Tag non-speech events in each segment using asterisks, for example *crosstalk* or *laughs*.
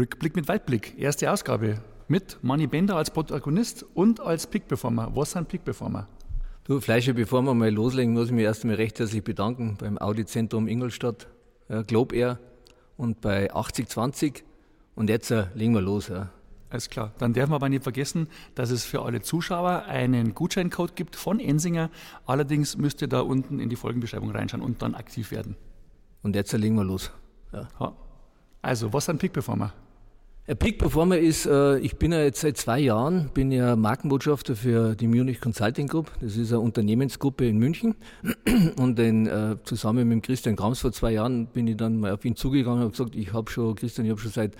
Rückblick mit Weitblick, erste Ausgabe mit Manny Bender als Protagonist und als Peak-Performer. Was sind Peak-Performer? Du, Fleischer, bevor wir mal loslegen, muss ich mich erst einmal recht herzlich bedanken beim Audi-Zentrum Ingolstadt, ja, Globe Air und bei 8020. Und jetzt äh, legen wir los. Ja. Alles klar. Dann dürfen wir aber nicht vergessen, dass es für alle Zuschauer einen Gutscheincode gibt von Ensinger. Allerdings müsst ihr da unten in die Folgenbeschreibung reinschauen und dann aktiv werden. Und jetzt legen wir los. Ja. Also, was sind Peak Performer? Peak Performer ist, äh, ich bin ja jetzt seit zwei Jahren, bin ja Markenbotschafter für die Munich Consulting Group. Das ist eine Unternehmensgruppe in München. *clears throat* Und den, äh, zusammen mit Christian Grams vor zwei Jahren bin ich dann mal auf ihn zugegangen und gesagt, ich habe schon, Christian, ich habe schon seit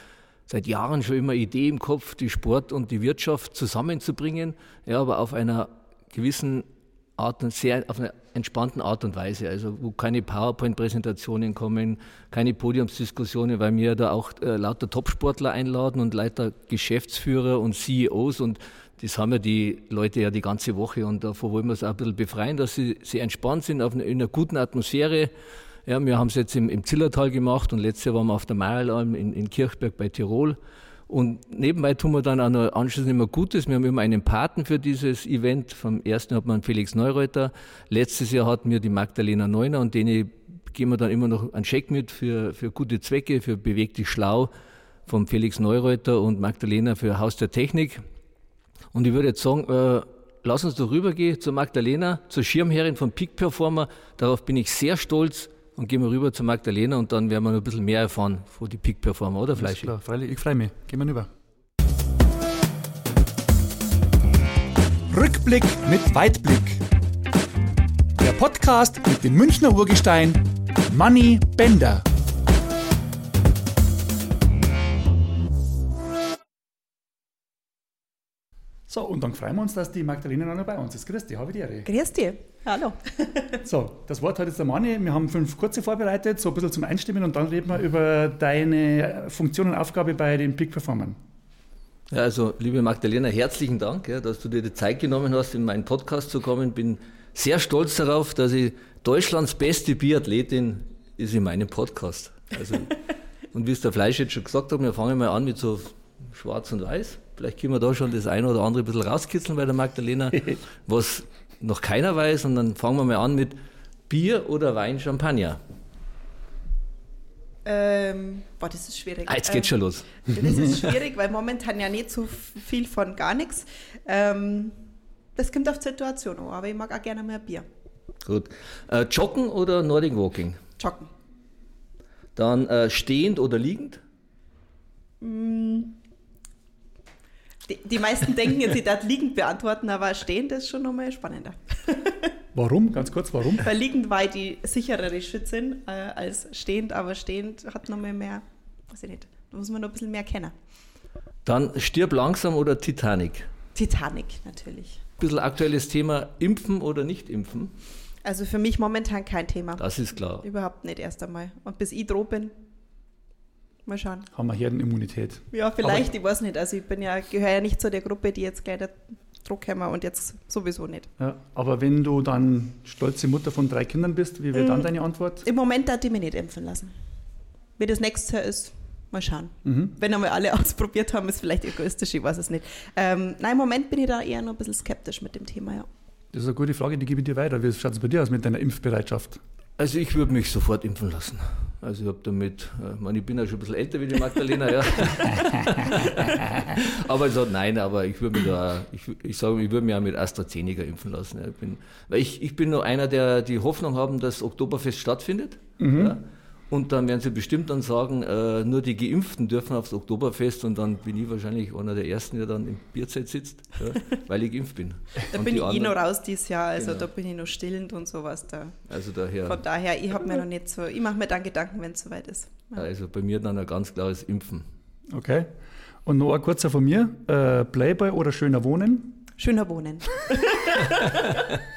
seit Jahren schon immer Idee im Kopf, die Sport und die Wirtschaft zusammenzubringen, ja, aber auf einer gewissen Art und sehr, auf einer entspannten Art und Weise, also wo keine PowerPoint-Präsentationen kommen, keine Podiumsdiskussionen, weil wir da auch äh, lauter Topsportler einladen und lauter Geschäftsführer und CEOs und das haben ja die Leute ja die ganze Woche und davor wollen wir es auch ein bisschen befreien, dass sie, sie entspannt sind auf eine, in einer guten Atmosphäre, ja, wir haben es jetzt im, im Zillertal gemacht und letztes Jahr waren wir auf der Meirelalm in, in Kirchberg bei Tirol. Und nebenbei tun wir dann auch noch anschließend immer Gutes. Wir haben immer einen Paten für dieses Event. Vom ersten hat man Felix Neureuter. Letztes Jahr hatten wir die Magdalena Neuner und denen geben wir dann immer noch einen Scheck mit für, für gute Zwecke, für Beweg dich schlau vom Felix Neureuter und Magdalena für Haus der Technik. Und ich würde jetzt sagen, äh, lass uns doch rübergehen zur Magdalena, zur Schirmherrin von Peak Performer. Darauf bin ich sehr stolz und gehen wir rüber zu Magdalena und dann werden wir noch ein bisschen mehr erfahren von die Peak Performer, oder Fleisch? Klar, freilich, ich freue mich. Gehen wir rüber. Rückblick mit Weitblick. Der Podcast mit dem Münchner Urgestein Manny Bender. So, und dann freuen wir uns, dass die Magdalena noch bei uns ist. Grüß dich, habe ich die Ehre. Grüß dich, hallo. *laughs* so, das Wort hat jetzt der Manni. Wir haben fünf kurze vorbereitet, so ein bisschen zum Einstimmen und dann reden wir über deine Funktion und Aufgabe bei den Peak Performern. Ja, also, liebe Magdalena, herzlichen Dank, ja, dass du dir die Zeit genommen hast, in meinen Podcast zu kommen. Bin sehr stolz darauf, dass ich Deutschlands beste Biathletin ist in meinem Podcast. Also, *laughs* und wie es der Fleisch jetzt schon gesagt hat, wir fangen mal an mit so Schwarz und Weiß. Vielleicht können wir da schon das eine oder andere ein bisschen rauskitzeln bei der Magdalena, *laughs* was noch keiner weiß. Und dann fangen wir mal an mit Bier oder Wein, Champagner. Ähm, boah, das ist schwierig. Ah, jetzt geht's schon los. Das ist *laughs* schwierig, weil momentan ja nicht so viel von gar nichts. Ähm, das kommt auf die Situation an, aber ich mag auch gerne mehr Bier. Gut. Äh, joggen oder Nordic Walking? Joggen. Dann äh, stehend oder liegend? Mm, die, die meisten denken jetzt, ich darf liegend beantworten, aber stehend ist schon nochmal spannender. Warum? Ganz kurz, warum? Weil liegend war die sicherere Schützin äh, als stehend, aber stehend hat nochmal mehr, weiß ich nicht, da muss man noch ein bisschen mehr kennen. Dann stirb langsam oder Titanic? Titanic, natürlich. Ein bisschen aktuelles Thema, impfen oder nicht impfen? Also für mich momentan kein Thema. Das ist klar. Überhaupt nicht erst einmal. Und bis ich droh bin, Mal schauen. Haben wir Herdenimmunität? Ja, vielleicht, Aber ich weiß nicht. Also ich bin ja, gehöre ja nicht zu der Gruppe, die jetzt gleich der Druck haben und jetzt sowieso nicht. Ja, aber wenn du dann stolze Mutter von drei Kindern bist, wie wäre dann mm, deine Antwort? Im Moment darf ich mich nicht impfen lassen. Wie das nächste Jahr ist, mal schauen. Mhm. Wenn einmal alle *laughs* ausprobiert haben, ist vielleicht egoistisch, ich weiß es nicht. Ähm, nein, im Moment bin ich da eher noch ein bisschen skeptisch mit dem Thema, ja. Das ist eine gute Frage, die gebe ich dir weiter. Wie schaut es bei dir aus mit deiner Impfbereitschaft? Also ich würde mich sofort impfen lassen. Also ich habe damit, äh, ich, meine, ich bin ja schon ein bisschen älter wie die Magdalena, ja. *laughs* aber ich sage, nein, aber ich würde mich da, ich, ich sage, ich würde mich auch mit AstraZeneca impfen lassen. Ja. Ich bin, weil ich, ich bin nur einer, der die Hoffnung haben, dass Oktoberfest stattfindet. Mhm. Ja. Und dann werden sie bestimmt dann sagen, äh, nur die Geimpften dürfen aufs Oktoberfest und dann bin ich wahrscheinlich einer der Ersten, der dann im Bierzeit sitzt, ja, *laughs* weil ich geimpft bin. Da und bin ich eh noch raus dieses Jahr, also genau. da bin ich noch stillend und sowas da. Also daher. Von daher, ich habe mir noch nicht so, ich mache mir dann Gedanken, wenn es soweit ist. Ja. Also bei mir dann ein ganz klares Impfen. Okay. Und noch ein kurzer von mir, äh, Playboy oder schöner Wohnen? Schöner Wohnen. *laughs*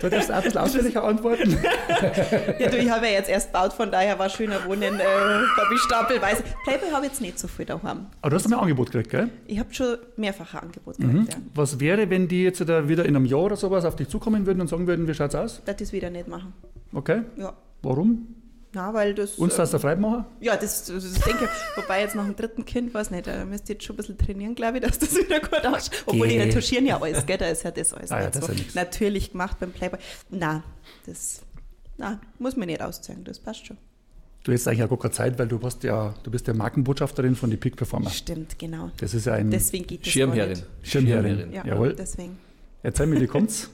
du darfst auch ein bisschen ausführlicher antworten. *laughs* ja, du, ich habe ja jetzt erst gebaut, von daher war schöner Wohnen, äh, habe ich stapelweise. Playboy habe ich jetzt nicht so viel daheim. Aber du hast ein Angebot gekriegt, gell? Ich habe schon mehrfache Angebote gekriegt, mhm. ja. Was wäre, wenn die jetzt da wieder in einem Jahr oder sowas auf dich zukommen würden und sagen würden, wie schaut's aus? Das ist wieder nicht machen. Okay. Ja. Warum? Na, weil das. Uns das der Freude machen? Ja, das, das, das denke ich. Wobei jetzt nach dem dritten Kind, weiß nicht, da müsst ihr jetzt schon ein bisschen trainieren, glaube ich, dass das wieder gut ausschaut. Obwohl die retuschieren ja alles, gell? Da ist ja das alles Ah ja, das so ist ja natürlich gemacht beim Playboy. Na, das na, muss man nicht auszeigen, das passt schon. Du hättest eigentlich auch gar keine Zeit, weil du warst ja, du bist ja Markenbotschafterin von die Peak Performer. Stimmt, genau. Das ist ja ein Deswegen geht das Schirmherrin. nicht. Schirmherrin. Ja, Jawohl. deswegen. Erzähl mir, wie kommt's?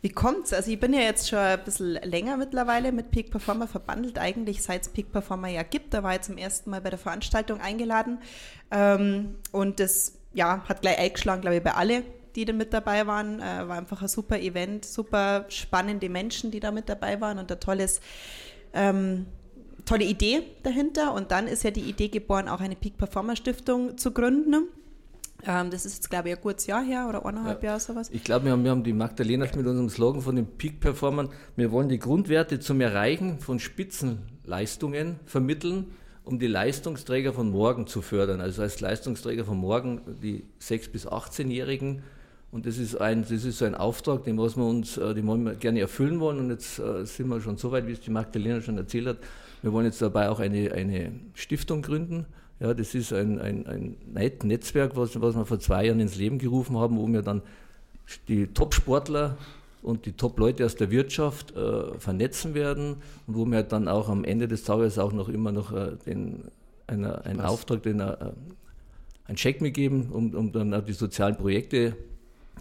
Wie kommt's? Also ich bin ja jetzt schon ein bisschen länger mittlerweile mit Peak Performer verbandelt, eigentlich seit es Peak Performer ja gibt. Da war ich zum ersten Mal bei der Veranstaltung eingeladen. Ähm, und das ja, hat gleich eingeschlagen, glaube ich, bei alle, die da mit dabei waren. Äh, war einfach ein super Event, super spannende Menschen, die da mit dabei waren und ein tolles ähm, tolle Idee dahinter. Und dann ist ja die Idee geboren, auch eine Peak Performer Stiftung zu gründen. Ähm, das ist jetzt, glaube ich, ein gutes Jahr her oder eineinhalb Ja. Jahre sowas. Ich glaube, wir haben, wir haben die Magdalena mit unserem Slogan von den Peak-Performern, wir wollen die Grundwerte zum Erreichen von Spitzenleistungen vermitteln, um die Leistungsträger von morgen zu fördern. Also als Leistungsträger von morgen die 6- bis 18-Jährigen. Und das ist, ein, das ist so ein Auftrag, den was wir uns, äh, den wollen wir gerne erfüllen wollen. Und jetzt äh, sind wir schon so weit, wie es die Magdalena schon erzählt hat. Wir wollen jetzt dabei auch eine, eine Stiftung gründen. Ja, das ist ein, ein, ein Net- Netzwerk, was, was wir vor zwei Jahren ins Leben gerufen haben, wo wir dann die Top-Sportler und die Top-Leute aus der Wirtschaft äh, vernetzen werden und wo wir dann auch am Ende des Tages auch noch immer noch äh, den, einer, einen Was? Auftrag, den, äh, einen Check mitgeben, um, um dann auch die sozialen Projekte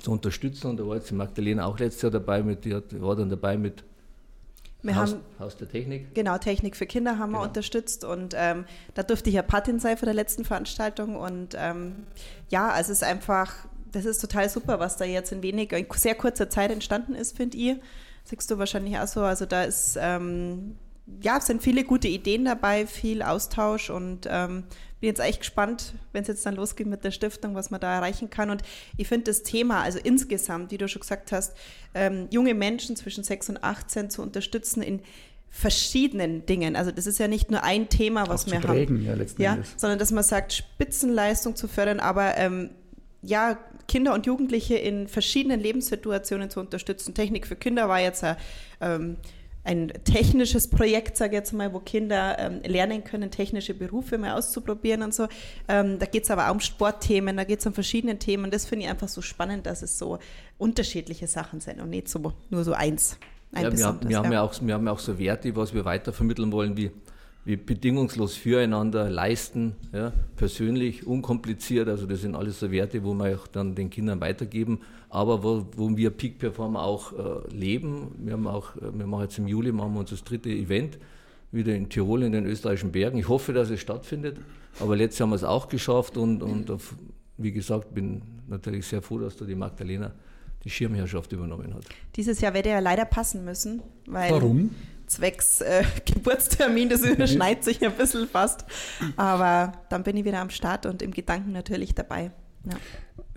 zu unterstützen. Und da war jetzt die Magdalena auch letztes Jahr dabei, mit, die hat, war dann dabei mit Wir Haus, haben Haus der Technik. Genau, Technik für Kinder haben wir Genau. unterstützt und ähm, da durfte ich ja Patin sein von der letzten Veranstaltung und ähm, ja, also es ist einfach, das ist total super, was da jetzt in wenig, in sehr kurzer Zeit entstanden ist, finde ich. Siehst du wahrscheinlich auch so, also da ist, ähm, ja, es sind viele gute Ideen dabei, viel Austausch und ähm, bin jetzt echt gespannt, wenn es jetzt dann losgeht mit der Stiftung, was man da erreichen kann. Und ich finde das Thema, also insgesamt, wie du schon gesagt hast, ähm, junge Menschen zwischen 6 und 18 zu unterstützen in verschiedenen Dingen. Also das ist ja nicht nur ein Thema, was wir zu haben. prägen, ja, letzten Ja, Endes. sondern dass man sagt, Spitzenleistung zu fördern, aber ähm, ja, Kinder und Jugendliche in verschiedenen Lebenssituationen zu unterstützen. Technik für Kinder war jetzt ein, ähm, ein technisches Projekt, sage ich jetzt mal, wo Kinder ähm, lernen können, technische Berufe mal auszuprobieren und so. Ähm, da geht es aber auch um Sportthemen, da geht es um verschiedene Themen. Das finde ich einfach so spannend, dass es so unterschiedliche Sachen sind und nicht so nur so eins. Ein Ja, wir, haben, wir, haben ja auch, wir haben ja auch so Werte, was wir weitervermitteln wollen, wie, wie bedingungslos füreinander leisten, ja, persönlich, unkompliziert. Also das sind alles so Werte, wo wir auch dann den Kindern weitergeben, aber wo, wo wir Peak Performer auch äh, leben. Wir haben auch, äh, wir machen jetzt im Juli machen wir uns das dritte Event wieder in Tirol in den österreichischen Bergen. Ich hoffe, dass es stattfindet, aber letztes Jahr haben wir es auch geschafft und, und auf, wie gesagt, bin natürlich sehr froh, dass da die Magdalena die Schirmherrschaft übernommen hat. Dieses Jahr werde er leider passen müssen, weil Warum? zwecks äh, *laughs* Geburtstermin, das überschneidet sich ein bisschen fast. Aber dann bin ich wieder am Start und im Gedanken natürlich dabei. Ja.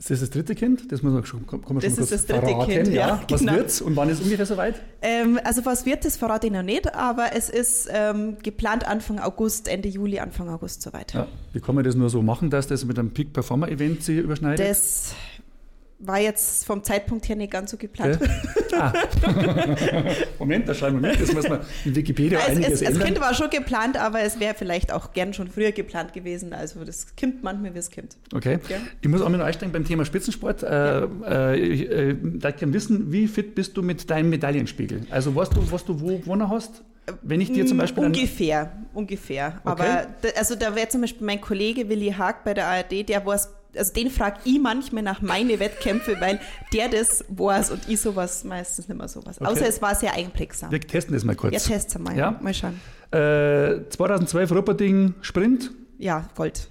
Ist das das dritte Kind? Das muss man schon, kann man Das schon ist das dritte verraten. Kind, ja, Was genau. wird's und wann ist ungefähr soweit? Ähm, also was wird, das verrate ich noch nicht, aber es ist ähm, geplant Anfang August, Ende Juli, Anfang August soweit. Ja. Wie kann man das nur so machen, dass das mit einem Peak Performer Event sich überschneidet? Das war jetzt vom Zeitpunkt her nicht ganz so geplant. Okay. Ah. *laughs* Moment, da schreiben wir mit. Das muss man in Wikipedia es, einiges es, das ändern. Kind war schon geplant, aber es wäre vielleicht auch gern schon früher geplant gewesen. Also das kommt manchmal, wie es kommt. Okay. Ja. Ich muss auch noch einsteigen beim Thema Spitzensport. Äh, äh, ich äh, darf gerne wissen, wie fit bist du mit deinem Medaillenspiegel? Also weißt du, was du wo gewonnen hast? Wenn ich dir zum Beispiel... ein- Ungefähr, ungefähr. Okay. Aber da, also da wäre zum Beispiel mein Kollege Willi Haag bei der ARD, der weiß, also den frage ich manchmal nach meine Wettkämpfe, weil der das weiß und ich sowas meistens nicht mehr sowas. Okay. Außer es war sehr einprägsam. wir testen das mal kurz. Ja, test's mal. Ja? Mal schauen. Äh, 2012 Rupperding Sprint. Ja, Gold.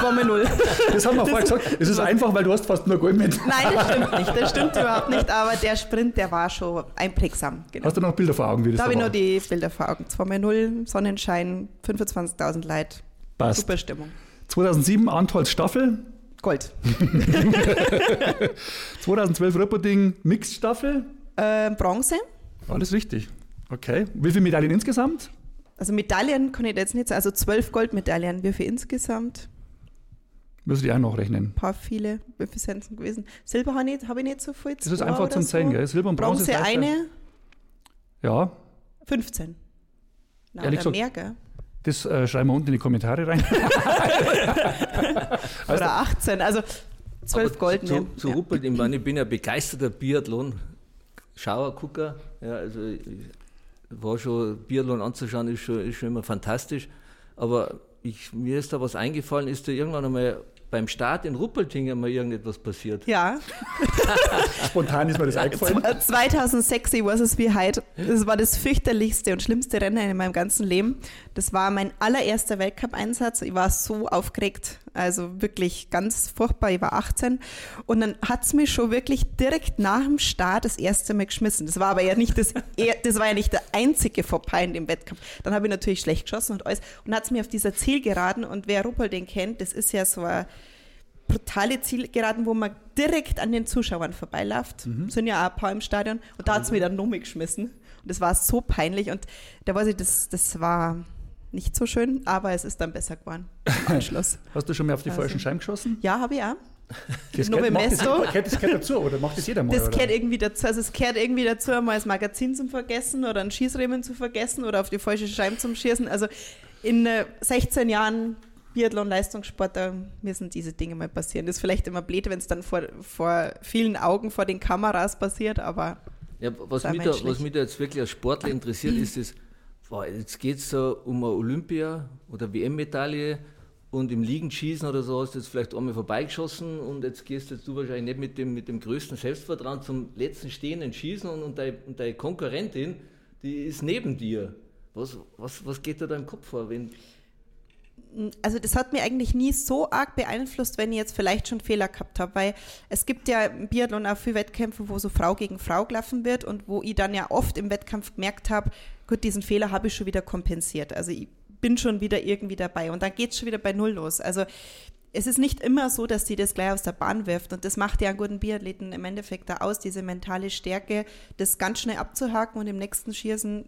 2-0. Das haben wir vorher gesagt. Es ist einfach, weil du hast fast nur Gold mit. Nein, das stimmt nicht. Das stimmt überhaupt nicht. Aber der Sprint, der war schon einprägsam. Genau. Hast du noch Bilder vor Augen, wie das Da habe ich war? noch die Bilder vor Augen. 2-0, Sonnenschein, 25.000 Leute. Passt. Super Stimmung. 2007 Antholz Staffel. Gold. *laughs* 2012 Rupperding Mixed Staffel. Äh, Bronze. Alles richtig. Okay. Wie viele Medaillen insgesamt? Also Medaillen kann ich jetzt nicht sagen. Also zwölf Goldmedaillen. Wie viel insgesamt? Müssen die auch noch rechnen. Ein paar viele. Wie viel sind es gewesen? Silber habe ich, hab ich nicht so viel. Das ist einfach zum so. Zeigen, gell? Silber und Bronze. Bronze eine, Ja, 15. Na, oder gesagt, mehr, gell? Das äh, schreiben wir unten in die Kommentare rein. *laughs* oder 18, also 12 Golden. Zu, zu ja. Ruppelt, ich, meine, ich bin ja begeisterter Biathlon-Schauergucker. Ja, also ich, war schon, Biathlon anzuschauen, ist schon, ist schon immer fantastisch. Aber ich, mir ist da was eingefallen, ist da irgendwann einmal beim Start in Ruppeltingen mal irgendetwas passiert? Ja. *laughs* Spontan ist mir das eingefallen. 2006, ich weiß es wie heute. Das war das fürchterlichste und schlimmste Rennen in meinem ganzen Leben. Das war mein allererster Weltcup-Einsatz. Ich war so aufgeregt. Also wirklich ganz furchtbar. Ich war 18. Und dann hat es mich schon wirklich direkt nach dem Start das erste Mal geschmissen. Das war aber ja nicht das, *laughs* das war ja nicht der einzige Vorbei in dem Wettkampf. Dann habe ich natürlich schlecht geschossen und alles. Und hat es mir auf dieser Zielgeraden, und wer Ruppolding kennt, das ist ja so ein brutale Zielgeraden, wo man direkt an den Zuschauern vorbeiläuft. Mhm. Sind ja auch ein paar im Stadion. Und da hat es mir dann Nummer geschmissen. Und das war so peinlich. Und da weiß ich, das, das war nicht so schön, aber es ist dann besser geworden im *laughs* Anschluss. Hast du schon mal auf die also. falschen Scheiben geschossen? Ja, habe ich auch. Das gehört, macht das, das gehört dazu oder macht das jeder mal? Das gehört irgendwie dazu. Also es gehört irgendwie dazu, mal das Magazin zu vergessen oder einen Schießriemen zu vergessen oder auf die falsche Scheibe zu schießen. Also in 16 äh, Jahren Biathlon-Leistungssport, da müssen diese Dinge mal passieren. Das ist vielleicht immer blöd, wenn es dann vor, vor vielen Augen vor den Kameras passiert, aber. Ja, was, mich da, was mich da jetzt wirklich als Sportler interessiert, ist das, boah, jetzt geht es so um eine Olympia- oder WM-Medaille und im Liegenschießen oder so hast du jetzt vielleicht einmal vorbeigeschossen und jetzt gehst jetzt du wahrscheinlich nicht mit dem, mit dem größten Selbstvertrauen zum letzten stehenden Schießen und, und, deine, und deine Konkurrentin, die ist neben dir. Was, was, was geht da im Kopf vor? Wenn also das hat mir eigentlich nie so arg beeinflusst, wenn ich jetzt vielleicht schon Fehler gehabt habe, weil es gibt ja im Biathlon auch viele Wettkämpfe, wo so Frau gegen Frau gelaufen wird und wo ich dann ja oft im Wettkampf gemerkt habe, gut, diesen Fehler habe ich schon wieder kompensiert. Also ich bin schon wieder irgendwie dabei und dann geht es schon wieder bei Null los. Also es ist nicht immer so, dass sie das gleich aus der Bahn wirft. Und das macht ja einen guten Biathleten im Endeffekt da aus, diese mentale Stärke, das ganz schnell abzuhaken und im nächsten Schießen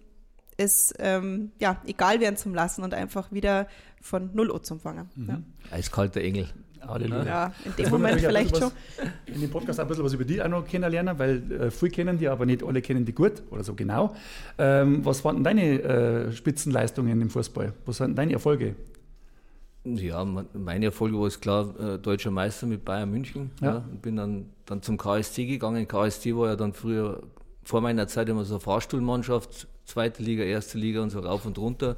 ist ähm, ja egal werden zum Lassen und einfach wieder von Null Uhr zum Fangen. Mhm. Ja. Eiskalter Engel. Halleluja. Ja, in dem Moment vielleicht schon. In dem Podcast ein bisschen was über die auch noch kennenlernen, weil äh, viele kennen die, aber nicht alle kennen die gut oder so genau. Ähm, was waren deine äh, Spitzenleistungen im Fußball? Was waren deine Erfolge? Ja, meine Erfolge war es klar, äh, deutscher Meister mit Bayern München. Ja. ja. bin dann, dann zum KSC gegangen. KSC war ja dann früher, vor meiner Zeit immer so eine Fahrstuhlmannschaft, zweite Liga, erste Liga und so rauf und runter.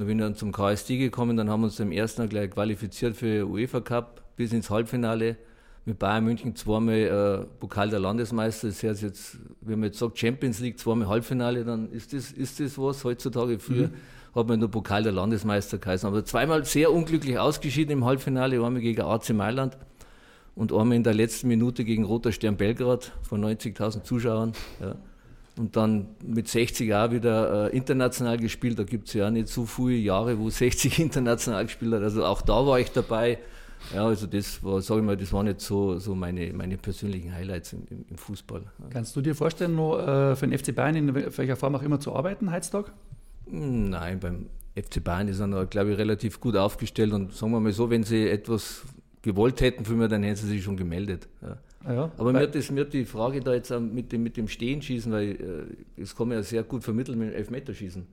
Da bin ich dann zum KSD gekommen, dann haben wir uns im ersten Jahr gleich qualifiziert für UEFA Cup bis ins Halbfinale. Mit Bayern München zweimal äh, Pokal der Landesmeister. Das heißt jetzt, wenn man jetzt sagt Champions League, zweimal Halbfinale, dann ist das, ist das was heutzutage. Früher mhm. hat man nur Pokal der Landesmeister geheißen. Aber zweimal sehr unglücklich ausgeschieden im Halbfinale, einmal gegen AC Mailand und einmal in der letzten Minute gegen Roter Stern Belgrad von 90.000 Zuschauern. Ja und dann mit 60 auch wieder äh, international gespielt. Da gibt es ja auch nicht so viele Jahre, wo *laughs* 60 international gespielt hat. Also auch da war ich dabei. Ja, also das war, sage ich mal, das waren jetzt so, so meine, meine persönlichen Highlights im, im, Fußball. Kannst du dir vorstellen, noch äh, für den FC Bayern in welcher Form auch immer zu arbeiten, heutzutage? Nein, beim FC Bayern ist er, glaube ich, relativ gut aufgestellt und sagen wir mal so, wenn sie etwas gewollt hätten für mich, dann hätten sie sich schon gemeldet. Ja. Ja, Aber mir hat, das, mir hat die Frage da jetzt mit dem, mit dem Stehenschießen, weil äh, das kann man ja sehr gut vermitteln mit dem Elfmeterschießen.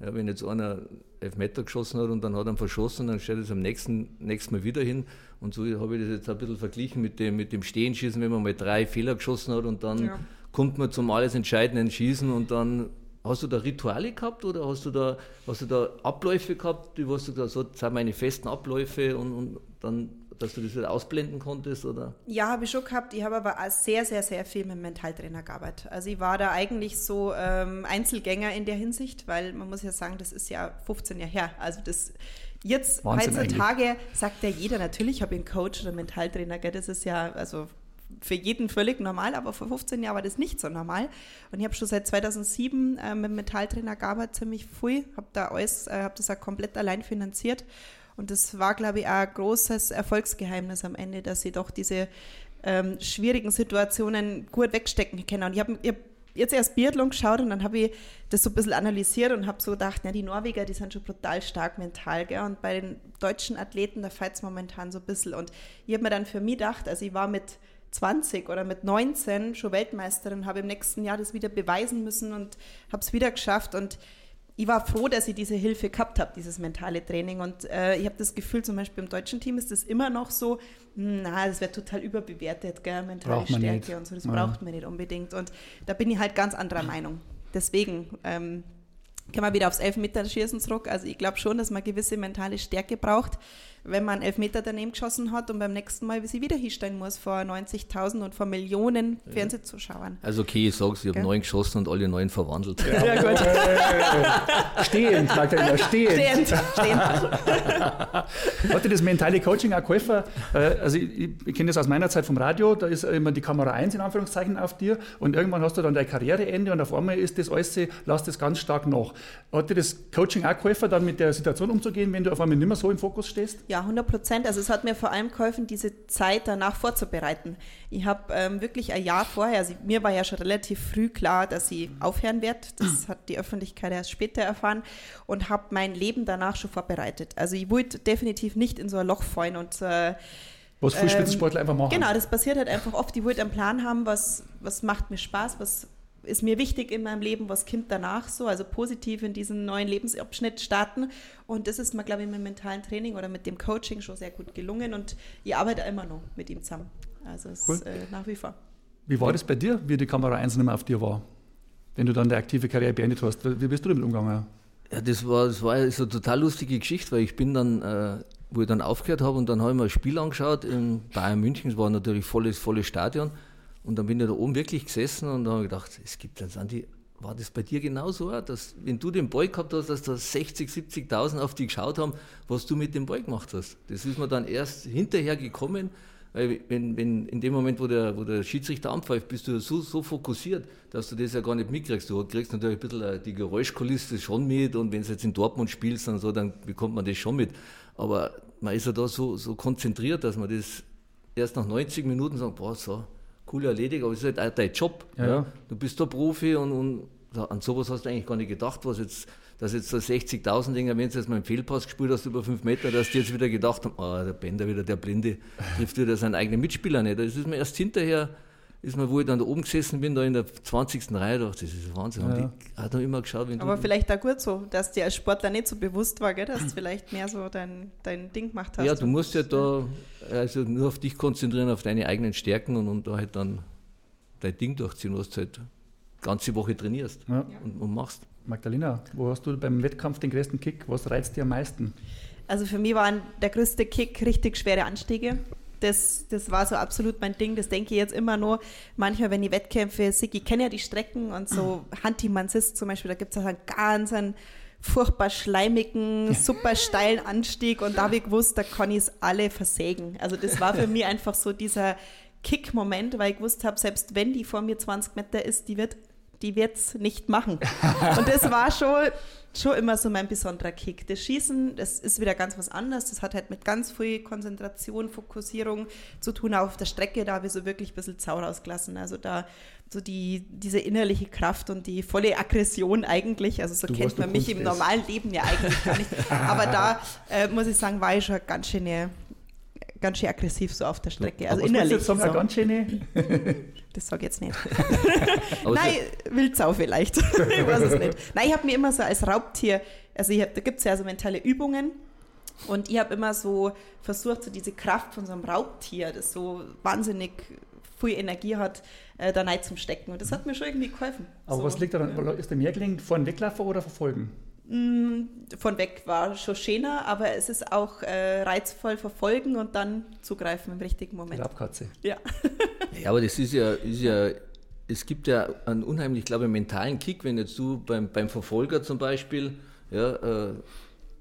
Ja, wenn jetzt einer Elfmeter geschossen hat und dann hat er ihn verschossen, dann stellt er es am nächsten, nächsten Mal wieder hin. Und so habe ich das jetzt ein bisschen verglichen mit dem, mit dem Stehenschießen, wenn man mal drei Fehler geschossen hat und dann ja. kommt man zum alles entscheidenden Schießen und dann Hast du da Rituale gehabt oder hast du da, hast du da Abläufe gehabt, die hast du gesagt, so, das sind meine festen Abläufe und, und dann dass du das wieder ausblenden konntest? Oder? Ja, habe ich schon gehabt. Ich habe aber sehr, sehr, sehr viel mit dem Mentaltrainer gearbeitet. Also ich war da eigentlich so ähm, Einzelgänger in der Hinsicht, weil man muss ja sagen, das ist ja 15 Jahre her. Also das jetzt Wahnsinn heutzutage eigentlich. sagt ja jeder, natürlich habe ich einen Coach oder einen Mentaltrainer, gell? das ist ja, also für jeden völlig normal, aber vor 15 Jahren war das nicht so normal. Und ich habe schon seit 2007 äh, mit dem Mentaltrainer gearbeitet, ziemlich früh, habe da alles, äh, habe das auch komplett allein finanziert und das war, glaube ich, auch ein großes Erfolgsgeheimnis am Ende, dass sie doch diese ähm, schwierigen Situationen gut wegstecken können. Und ich habe hab jetzt erst Biathlon geschaut und dann habe ich das so ein bisschen analysiert und habe so gedacht, ja, die Norweger, die sind schon brutal stark mental. Gell? Und bei den deutschen Athleten, da fällt es momentan so ein bisschen. Und ich habe mir dann für mich gedacht, also ich war mit 20 oder mit 19 schon Weltmeisterin, habe im nächsten Jahr das wieder beweisen müssen und habe es wieder geschafft. Und ich war froh, dass ich diese Hilfe gehabt habe, dieses mentale Training. Und äh, ich habe das Gefühl, zum Beispiel im deutschen Team ist das immer noch so, hm, na, das wird total überbewertet, gell, mentale Stärke nicht. und so, das ja. braucht man nicht unbedingt. Und da bin ich halt ganz anderer Meinung. Deswegen ähm, kann man wieder aufs Elfmeterschießen zurück. Also ich glaube schon, dass man gewisse mentale Stärke braucht wenn man elf Meter daneben geschossen hat und beim nächsten Mal sie wieder hinstellen muss vor 90.000 und vor Millionen Fernsehzuschauern. Also okay, ich sag's, ich habe neun geschossen und alle neun verwandelt. Ja, ja gut. *laughs* stehend, sagt er immer, stehend. Stehend, stehend. *laughs* Hat dir das mentale Coaching auch geholfen? Äh, also ich, ich kenne das aus meiner Zeit vom Radio, da ist immer die Kamera 1 in Anführungszeichen auf dir und irgendwann hast du dann dein Karriereende und auf einmal ist das alles, lass das ganz stark nach. Hat dir das Coaching auch geholfen, dann mit der Situation umzugehen, wenn du auf einmal nicht mehr so im Fokus stehst? Ja, 100 Prozent. Also es hat mir vor allem geholfen, diese Zeit danach vorzubereiten. Ich habe ähm, wirklich ein Jahr vorher, also mir war ja schon relativ früh klar, dass ich aufhören werde. Das *clears throat* hat die Öffentlichkeit erst später erfahren und habe mein Leben danach schon vorbereitet. Also ich wollte definitiv nicht in so ein Loch fallen und äh, was viele Spitzensportler ähm, einfach machen. Genau, das passiert halt einfach oft. Ich wollte einen Plan haben, was, was macht mir Spaß, was ist mir wichtig in meinem Leben, was kommt danach so, also positiv in diesen neuen Lebensabschnitt starten. Und das ist mir, glaube ich, mit dem mentalen Training oder mit dem Coaching schon sehr gut gelungen und ich arbeite immer noch mit ihm zusammen. Also es cool. ist äh, nach wie vor. Wie war das bei dir, wie die Kamera 1 nicht mehr auf dir war, wenn du dann die aktive Karriere beendet hast? Wie bist du damit umgegangen? Ja, das war, das war eine total lustige Geschichte, weil ich bin dann, äh, wo ich dann aufgehört habe und dann habe ich mir ein Spiel angeschaut in Bayern München, es war natürlich volles, volles Stadion und dann bin ich da oben wirklich gesessen und habe gedacht, es gibt dann Andi, war das bei dir genauso, dass wenn du den Ball gehabt hast, dass da 60, 70.000 auf dich geschaut haben, was du mit dem Ball gemacht hast? Das ist mir dann erst hinterher gekommen, weil wenn, wenn in dem Moment, wo der, wo der Schiedsrichter anpfeift, bist du so, so fokussiert, dass du das ja gar nicht mitkriegst. Du kriegst natürlich ein bisschen äh, die Geräuschkulisse schon mit und wenn du jetzt in Dortmund spielst und so, dann bekommt man das schon mit. Aber man ist ja da so, so konzentriert, dass man das erst nach 90 Minuten sagt, boah, so, cool erledigt, aber es ist halt auch dein Job. Ja. ja. Du bist der Profi und, und an sowas hast du eigentlich gar nicht gedacht, was jetzt, dass jetzt so 60.000 Dinger, wenn du jetzt mal einen Fehlpass gespielt hast über fünf Meter, dass die jetzt wieder gedacht haben, oh, der Bender wieder, der Blinde, trifft wieder seinen eigenen Mitspieler nicht. Das ist mir erst hinterher ist mir, wo ich dann da oben gesessen bin, da in der 20. Reihe, dachte das ist Wahnsinn. Ja. Und ich habe immer geschaut, wenn Aber vielleicht auch gut so, dass dir als Sportler nicht so bewusst war, gell, dass du vielleicht mehr so dein, dein Ding gemacht hast. Ja, du musst ja da also nur auf dich konzentrieren, auf deine eigenen Stärken und, und da halt dann dein Ding durchziehen, was du halt ganze Woche trainierst ja. und, und machst. Magdalena, wo hast du beim Wettkampf den größten Kick? Was reizt dir am meisten? Also für mich waren der größte Kick richtig schwere Anstiege das, das war so absolut mein Ding. Das denke ich jetzt immer nur. Manchmal, wenn die Wettkämpfe ich kenne ja die Strecken und so Hanti-Mansis zum Beispiel, da gibt es auch einen ganz einen furchtbar schleimigen, super steilen Anstieg und da habe ich gewusst, da kann ich es alle versägen. Also das war für mich einfach so dieser Kick-Moment, weil ich gewusst habe, selbst wenn die vor mir 20 Meter ist, die wird die wird es nicht machen. Und das war schon, schon immer so mein besonderer Kick. Das Schießen, das ist wieder ganz was anderes. Das hat halt mit ganz viel Konzentration, Fokussierung zu tun. Auch auf der Strecke, da habe ich so wirklich ein bisschen Zau rausgelassen. Also da so die, diese innerliche Kraft und die volle Aggression eigentlich. Also so du kennt man mich im normalen Leben ja eigentlich gar nicht. Aber da äh, muss ich sagen, war ich schon ganz schöne ganz schön aggressiv so auf der Strecke. Also innerlich. Jetzt sagen, so. ganz schöne? *laughs* Das sage ich jetzt nicht. *laughs* Nein, Wildsau vielleicht. *laughs* ich weiß es nicht. Nein, ich habe mir immer so als Raubtier, also hab, da gibt es ja so mentale Übungen. Und ich habe immer so versucht, so diese Kraft von so einem Raubtier, das so wahnsinnig viel Energie hat, äh, da rein zum Stecken. Und das hat mir schon irgendwie geholfen. Aber so. was liegt daran? Ist der mehr gelingt, vor Weglaufen oder verfolgen? Mm, von weg war schon schöner, aber es ist auch äh, reizvoll verfolgen und dann zugreifen im richtigen Moment. Labkatze. Ja. *laughs* ja, aber das ist ja, ist ja, es gibt ja einen unheimlich, glaube ich, mentalen Kick, wenn jetzt du beim, beim Verfolger zum Beispiel, ja, äh,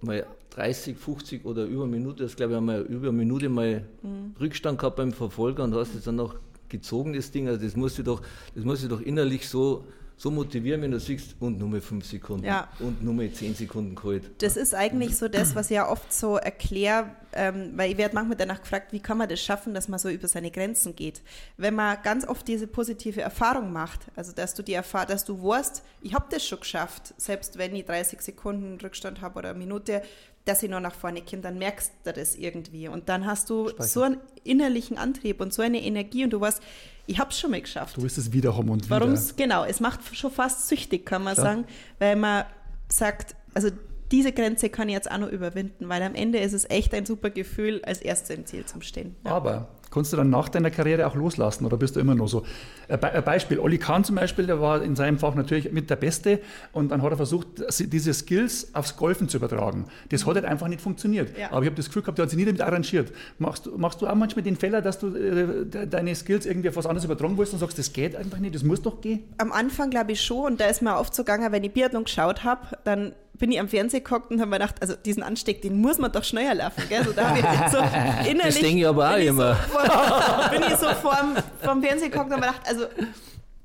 mal 30, 50 oder über eine Minute, das glaube ich, haben wir über eine Minute mal mhm. Rückstand gehabt beim Verfolger und hast jetzt dann noch gezogen, das Ding, also das musst du doch, das musst du doch innerlich so so motivieren, wenn du siehst, und nur mit fünf Sekunden ja. und nur mit zehn Sekunden geholt. Das ist eigentlich so das, was ich ja oft so erkläre, ähm, weil ich werde manchmal danach gefragt, wie kann man das schaffen, dass man so über seine Grenzen geht. Wenn man ganz oft diese positive Erfahrung macht, also dass du die Erfahr dass du weißt, ich habe das schon geschafft, selbst wenn ich 30 Sekunden Rückstand habe oder eine Minute, dass ich noch nach vorne komme, dann merkst du das irgendwie. Und dann hast du Speicher. so einen innerlichen Antrieb und so eine Energie und du weißt, ich habe es schon mal geschafft. Du wirst es wieder haben und Warum? Genau, es macht schon fast süchtig, kann man Klar. sagen, weil man sagt, also diese Grenze kann ich jetzt auch noch überwinden, weil am Ende ist es echt ein super Gefühl, als Erster im Ziel zu stehen. Ja. Aber Kannst du dann nach deiner Karriere auch loslassen oder bist du immer nur so? Ein Beispiel, Olli Kahn zum Beispiel, der war in seinem Fach natürlich mit der Beste und dann hat er versucht, diese Skills aufs Golfen zu übertragen. Das hat halt einfach nicht funktioniert. Ja. Aber ich habe das Gefühl gehabt, der hat sich nie damit arrangiert. Machst, machst du auch manchmal den Fehler, dass du äh, deine Skills irgendwie auf was anderes übertragen willst und sagst, das geht einfach nicht, das muss doch gehen? Am Anfang glaube ich schon und da ist mir oft so gegangen, wenn ich Biathlon geschaut habe, dann bin ich am Fernseher geguckt und habe mir gedacht, also diesen Ansteck, den muss man doch schneller laufen. Gell? So, da ich so *laughs* innerlich, das denke ich aber auch immer. So vor, *laughs* bin ich so vorm, vorm Fernseher geguckt und habe mir gedacht, also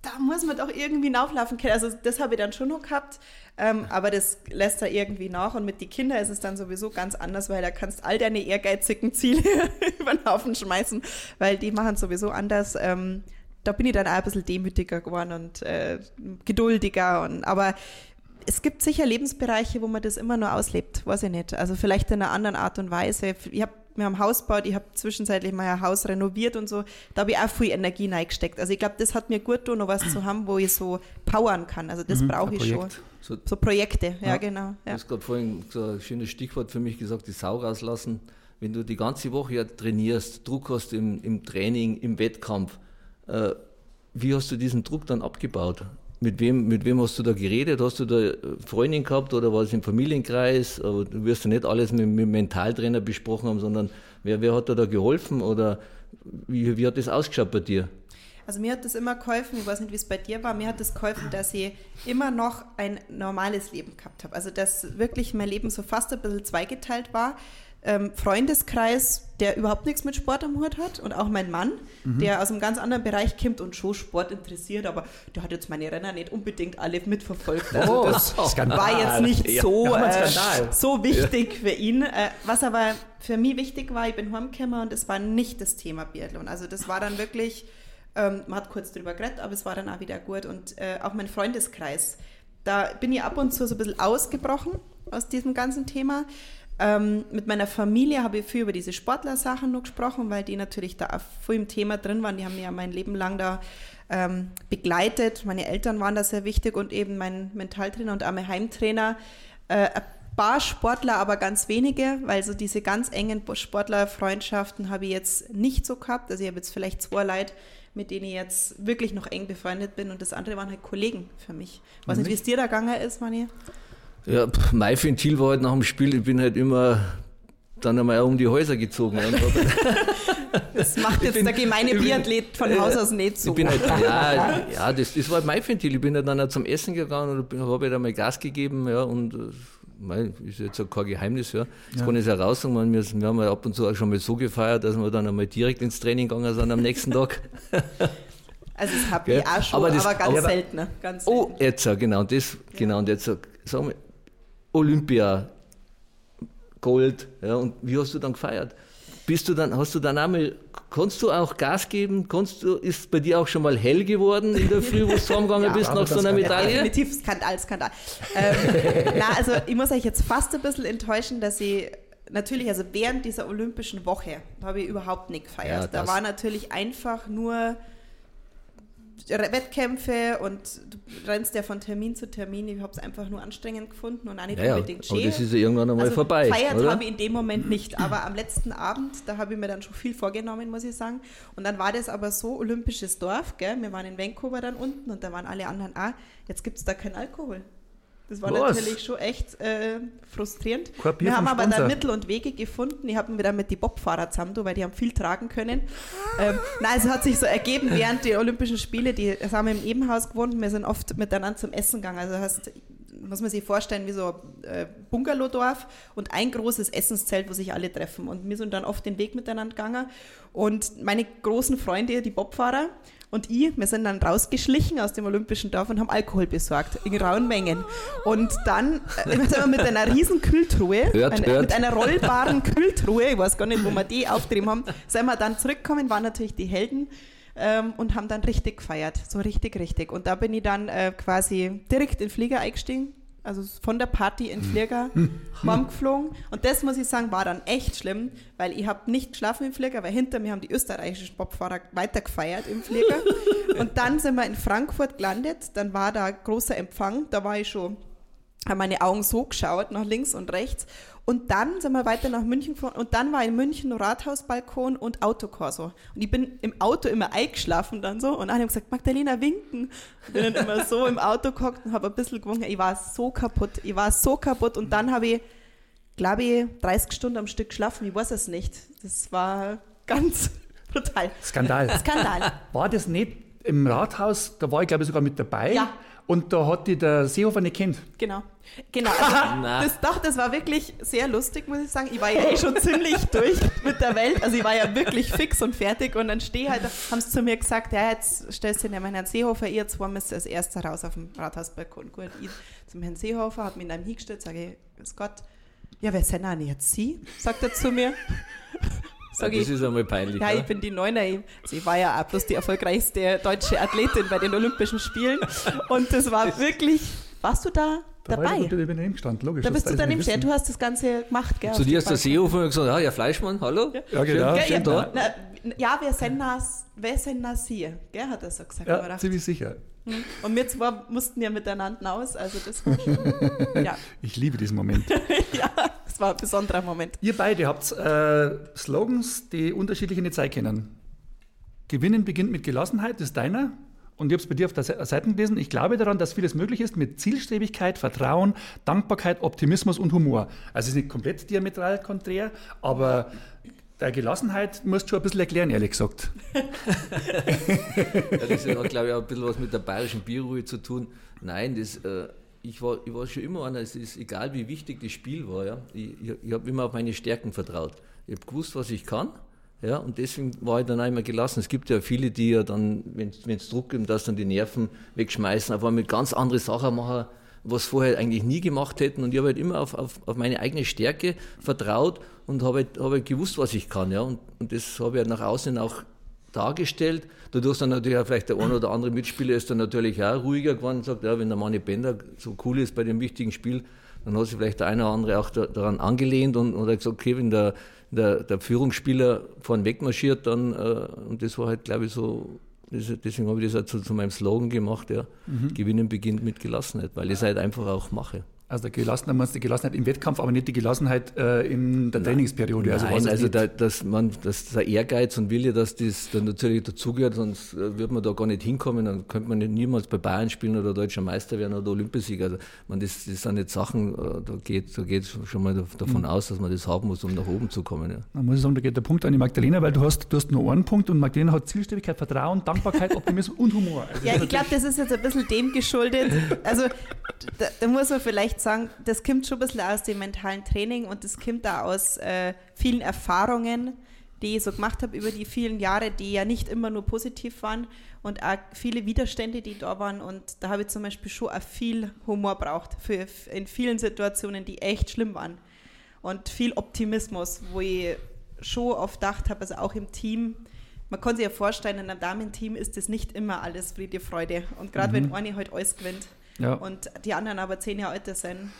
da muss man doch irgendwie nachlaufen können. Also das habe ich dann schon noch gehabt, ähm, aber das lässt da irgendwie nach und mit den Kindern ist es dann sowieso ganz anders, weil da kannst all deine ehrgeizigen Ziele *laughs* über den Haufen schmeißen, weil die machen sowieso anders. Ähm, da bin ich dann auch ein bisschen demütiger geworden und äh, geduldiger. Und, aber es gibt sicher Lebensbereiche, wo man das immer nur auslebt, weiß ich nicht. Also vielleicht in einer anderen Art und Weise. Ich habe wir haben Haus gebaut, ich habe zwischenzeitlich mal ein Haus renoviert und so, da habe ich auch viel Energie reingesteckt. Also ich glaube, das hat mir gut getan, noch was zu haben, wo ich so powern kann. Also das mhm, brauche ich schon. So, so, Projekte, ja, ja genau. Ja. Du hast gerade vorhin so ein schönes Stichwort für mich gesagt, die Sau rauslassen. Wenn du die ganze Woche ja trainierst, Druck hast im, im Training, im Wettkampf, äh, wie hast du diesen Druck dann abgebaut? Mit wem, mit wem hast du da geredet? Hast du da Freundin gehabt oder war es im Familienkreis? Aber du wirst ja nicht alles mit, mit Mentaltrainer besprochen haben, sondern wer, wer hat dir da geholfen oder wie, wie hat das ausgeschaut bei dir? Also mir hat das immer geholfen, ich weiß nicht, wie es bei dir war, mir hat das geholfen, dass ich immer noch ein normales Leben gehabt habe. Also dass wirklich mein Leben so fast ein bisschen zweigeteilt war ähm, Freundeskreis, der überhaupt nichts mit Sport am Hut hat und auch mein Mann, mhm. der aus einem ganz anderen Bereich kommt und schon Sport interessiert, aber der hat jetzt meine Renner nicht unbedingt alle mitverfolgt. Also *laughs* oh, das Skandal. war jetzt nicht so, ja, äh, so wichtig ja. für ihn. Äh, was aber für mich wichtig war, ich bin heimgekommen und es war nicht das Thema Biathlon. Also das war dann wirklich, ähm, man hat kurz drüber geredet, aber es war dann auch wieder gut und äh, auch mein Freundeskreis. Da bin ich ab und zu so ein bisschen ausgebrochen aus diesem ganzen Thema. Ähm, mit meiner Familie habe ich viel über diese Sportlersachen noch gesprochen, weil die natürlich da voll im Thema drin waren. Die haben mich ja mein Leben lang da ähm, begleitet. Meine Eltern waren da sehr wichtig und eben mein Mentaltrainer und mein Heimtrainer. Äh, ein paar Sportler, aber ganz wenige, weil so diese ganz engen Sportlerfreundschaften habe ich jetzt nicht so gehabt. Also ich habe jetzt vielleicht zwei Leute, mit denen ich jetzt wirklich noch eng befreundet bin und das andere waren halt Kollegen für mich. Ich weiß nicht, wie es dir da gegangen ist, Mani? Ja, mein Ventil war halt nach dem Spiel, ich bin halt immer dann einmal um die Häuser gezogen. *laughs* das macht jetzt bin, der gemeine Biathlet von Haus aus nicht so. Ich bin halt, *laughs* ja, ja das, das war halt mein Ventil. Ich bin halt dann auch zum Essen gegangen und habe halt einmal Gas gegeben. Ja, und mein, ist jetzt auch kein Geheimnis. Ja. Das ja. kann ich heraus sagen. Wir, wir haben ja ab und zu auch schon mal so gefeiert, dass wir dann einmal direkt ins Training gegangen sind am nächsten Tag. *laughs* Also das habe ich auch schon, aber, das, aber ganz, aber, selten, ganz oh, selten. Oh, jetzt, genau, das, genau, und jetzt, sagen wir, Olympia, Gold. Ja, und wie hast du dann gefeiert? Bist du dann, hast du dann einmal, kannst du auch Gas geben? Kannst du, ist bei dir auch schon mal hell geworden in der Früh, wo du *laughs* zusammengegangen ja, bist nach so einer Medaille? Ja, definitiv Skandal, Skandal. ähm, *laughs* na, also ich muss euch jetzt fast ein bisschen enttäuschen, dass ich natürlich, also während dieser olympischen Woche habe ich überhaupt nicht gefeiert. Ja, da war natürlich einfach nur Wettkämpfe und du rennst ja von Termin zu Termin. Ich habe es einfach nur anstrengend gefunden und auch nicht ja, unbedingt schön. Aber das ist ja irgendwann einmal also vorbei. Feiert habe ich in dem Moment nicht, aber am letzten Abend, da habe ich mir dann schon viel vorgenommen, muss ich sagen. Und dann war das aber so olympisches Dorf, gell? wir waren in Vancouver dann unten und da waren alle anderen, ah, jetzt gibt es da keinen Alkohol. Das war Was? natürlich schon echt äh, frustrierend. Wir haben aber da Mittel und Wege gefunden. Ich habe mir dann mit die Bobfahrer zusammen, weil die haben viel tragen können. ähm, nein, es hat sich so ergeben während der Olympischen Spiele. Die haben im Ebenhaus gewohnt. Wir sind oft miteinander zum Essen gegangen. Also hast muss man sich vorstellen, wie so ein äh, Bungalowdorf und ein großes Essenszelt, wo sich alle treffen. Und wir sind dann oft den Weg miteinander gegangen. Und meine großen Freunde, die Bobfahrer und ich, wir sind dann rausgeschlichen aus dem Olympischen Dorf und haben Alkohol besorgt, in rauen Mengen. Und dann äh, sind wir mit einer riesen Kühltruhe, hört, eine, hört. mit einer rollbaren Kühltruhe, ich weiß gar nicht, wo wir die aufgetrieben haben, sind wir dann zurückgekommen, waren natürlich die Helden ähm, und haben dann richtig gefeiert, so richtig, richtig. Und da bin ich dann äh, quasi direkt in den Flieger eingestiegen, also von der Party in den Flieger warm geflogen. Und das muss ich sagen, war dann echt schlimm, weil ich habe nicht geschlafen im Flieger, weil hinter mir haben die österreichischen Bobfahrer weiter gefeiert im Flieger. *laughs* Und dann sind wir in Frankfurt gelandet, dann war da großer Empfang, da war ich schon haben meine Augen so geschaut, nach links und rechts. Und dann sind wir weiter nach München gefahren und dann war in München Rathausbalkon und Autokorso. Und ich bin im Auto immer eingeschlafen dann so und alle haben gesagt, Magdalena winken. Und bin dann immer so im Auto gehockt und habe ein bisschen gewunken. Ich war so kaputt, ich war so kaputt und dann habe ich, glaube ich, 30 Stunden am Stück geschlafen, ich weiß es nicht. Das war ganz brutal. Skandal. Skandal. War das nicht im Rathaus, da war ich glaube ich sogar mit dabei. Ja. Und da hat die der Seehofer nicht kennt. Genau. Genau. Also, *laughs* das, doch, das war wirklich sehr lustig, muss ich sagen. Ich war ja eh schon ziemlich *laughs* durch mit der Welt. Also ich war ja wirklich fix und fertig. Und dann stehe halt, haben sie zu mir gesagt, ja, jetzt stellst du den Herrn Seehofer, ihr zwei müsst als erster raus auf dem Rathausbalkon. Gut, ich zum Herrn Seehofer, habe mich in einem hingestellt, sage ich, grüß Gott, ja, wer sind denn jetzt Sie? Sagt er zu mir. Sag ja, das ich, ist einmal peinlich. Ja, ich bin die Neuner. Also ich war ja auch bloß die erfolgreichste deutsche Athletin bei den Olympischen Spielen. Und das war das wirklich. Warst du da? Da dabei. Ich daneben gestanden, logisch. Da bist du daneben stehen. Du hast das Ganze gemacht, gell? Zu dir ist der Seehofer gesagt, ja, ja, Fleischmann, hallo? Ja, ja genau. Schön, ja, na, ja, wir sind das, wer sind das hier? Gell, hat er so gesagt. Ja, ziemlich sicher. Hm. Und wir zwei mussten ja miteinander aus, also das war *laughs* schon, ja. Ich liebe diesen Moment. *laughs* ja, das war ein besonderer Moment. Ihr beide habt äh, Slogans, die unterschiedlich in die Zeit kennen. Gewinnen beginnt mit Gelassenheit, das ist deiner. Und ich habe es bei dir auf der Seite gelesen. Ich glaube daran, dass vieles möglich ist mit Zielstrebigkeit, Vertrauen, Dankbarkeit, Optimismus und Humor. Also es ist nicht komplett diametral konträr, aber der Gelassenheit musst du schon ein bisschen erklären, ehrlich gesagt. *laughs* ja, das hat, glaube ich, auch ein bisschen was mit der bayerischen Bierruhe zu tun. Nein, das, äh, ich, war, ich war schon immer einer, es ist egal, wie wichtig das Spiel war. Ja, ich, ich, ich habe immer auf meine Stärken vertraut. Ich habe gewusst, was ich kann ja, und deswegen war ich dann immer gelassen. Es gibt ja viele, die ja dann, wenn es Druck gibt, dass dann die Nerven wegschmeißen, aber mit ganz andere Sachen machen, was vorher eigentlich nie gemacht hätten. Und ich habe halt immer auf, auf, auf meine eigene Stärke vertraut und habe halt, hab halt gewusst, was ich kann. Ja. Und, und das habe ich halt nach außen auch dargestellt. Dadurch dann natürlich auch vielleicht der eine oder andere Mitspieler ist dann natürlich auch ruhiger geworden und sagt, ja, wenn der Manni Bender so cool ist bei dem wichtigen Spiel, dann hat sich vielleicht der eine oder andere auch da, daran angelehnt und, und hat gesagt, okay, wenn der, der, der Führungsspieler vorn wegmarschiert, dann, äh, und das war halt, glaube ich, so, deswegen habe ich das auch zu, zu meinem Slogan gemacht, ja, mhm. Gewinnen beginnt mit Gelassenheit, weil ich es halt einfach auch mache. Also Gelassenheit, meinst die Gelassenheit im Wettkampf, aber nicht die Gelassenheit äh, in der Nein. Trainingsperiode. Also, Nein, also da, dass man, dass der Ehrgeiz und Wille, dass das dann natürlich dazugehört, sonst äh, wird man da gar nicht hinkommen, dann könnte man niemals bei Bayern spielen oder deutscher Meister werden oder Olympiasieger. Also man, das, das sind nicht Sachen, äh, da geht da geht schon mal davon mhm. aus, dass man das haben muss, um nach oben zu kommen. Ja. Dann muss ich sagen, da geht der Punkt an die Magdalena, weil du hast, du hast nur einen Punkt und Magdalena hat Zielstrebigkeit, Vertrauen, Dankbarkeit, *laughs* Optimismus und Humor. Also ja, ich glaube, das ist jetzt ein bisschen dem geschuldet. Also da, da muss man vielleicht sagen, das kommt kommt schon ein bisschen aus dem mentalen Training und das kommt da aus äh, vielen Erfahrungen, die ich so gemacht habe über die vielen Jahre, die ja nicht immer nur positiv waren und auch viele Widerstände, die da waren. Und da habe ich zum Beispiel schon auch viel Humor braucht für, in vielen Situationen, die echt schlimm waren. Und viel Optimismus, wo ich schon oft gedacht habe, also auch im Team, man kann sich ja vorstellen, in einem Damenteam ist das nicht immer alles Friede, Freude. Und gerade mhm. wenn eine halt alles gewinnt, ja. und die anderen aber zehn Jahre älter sind.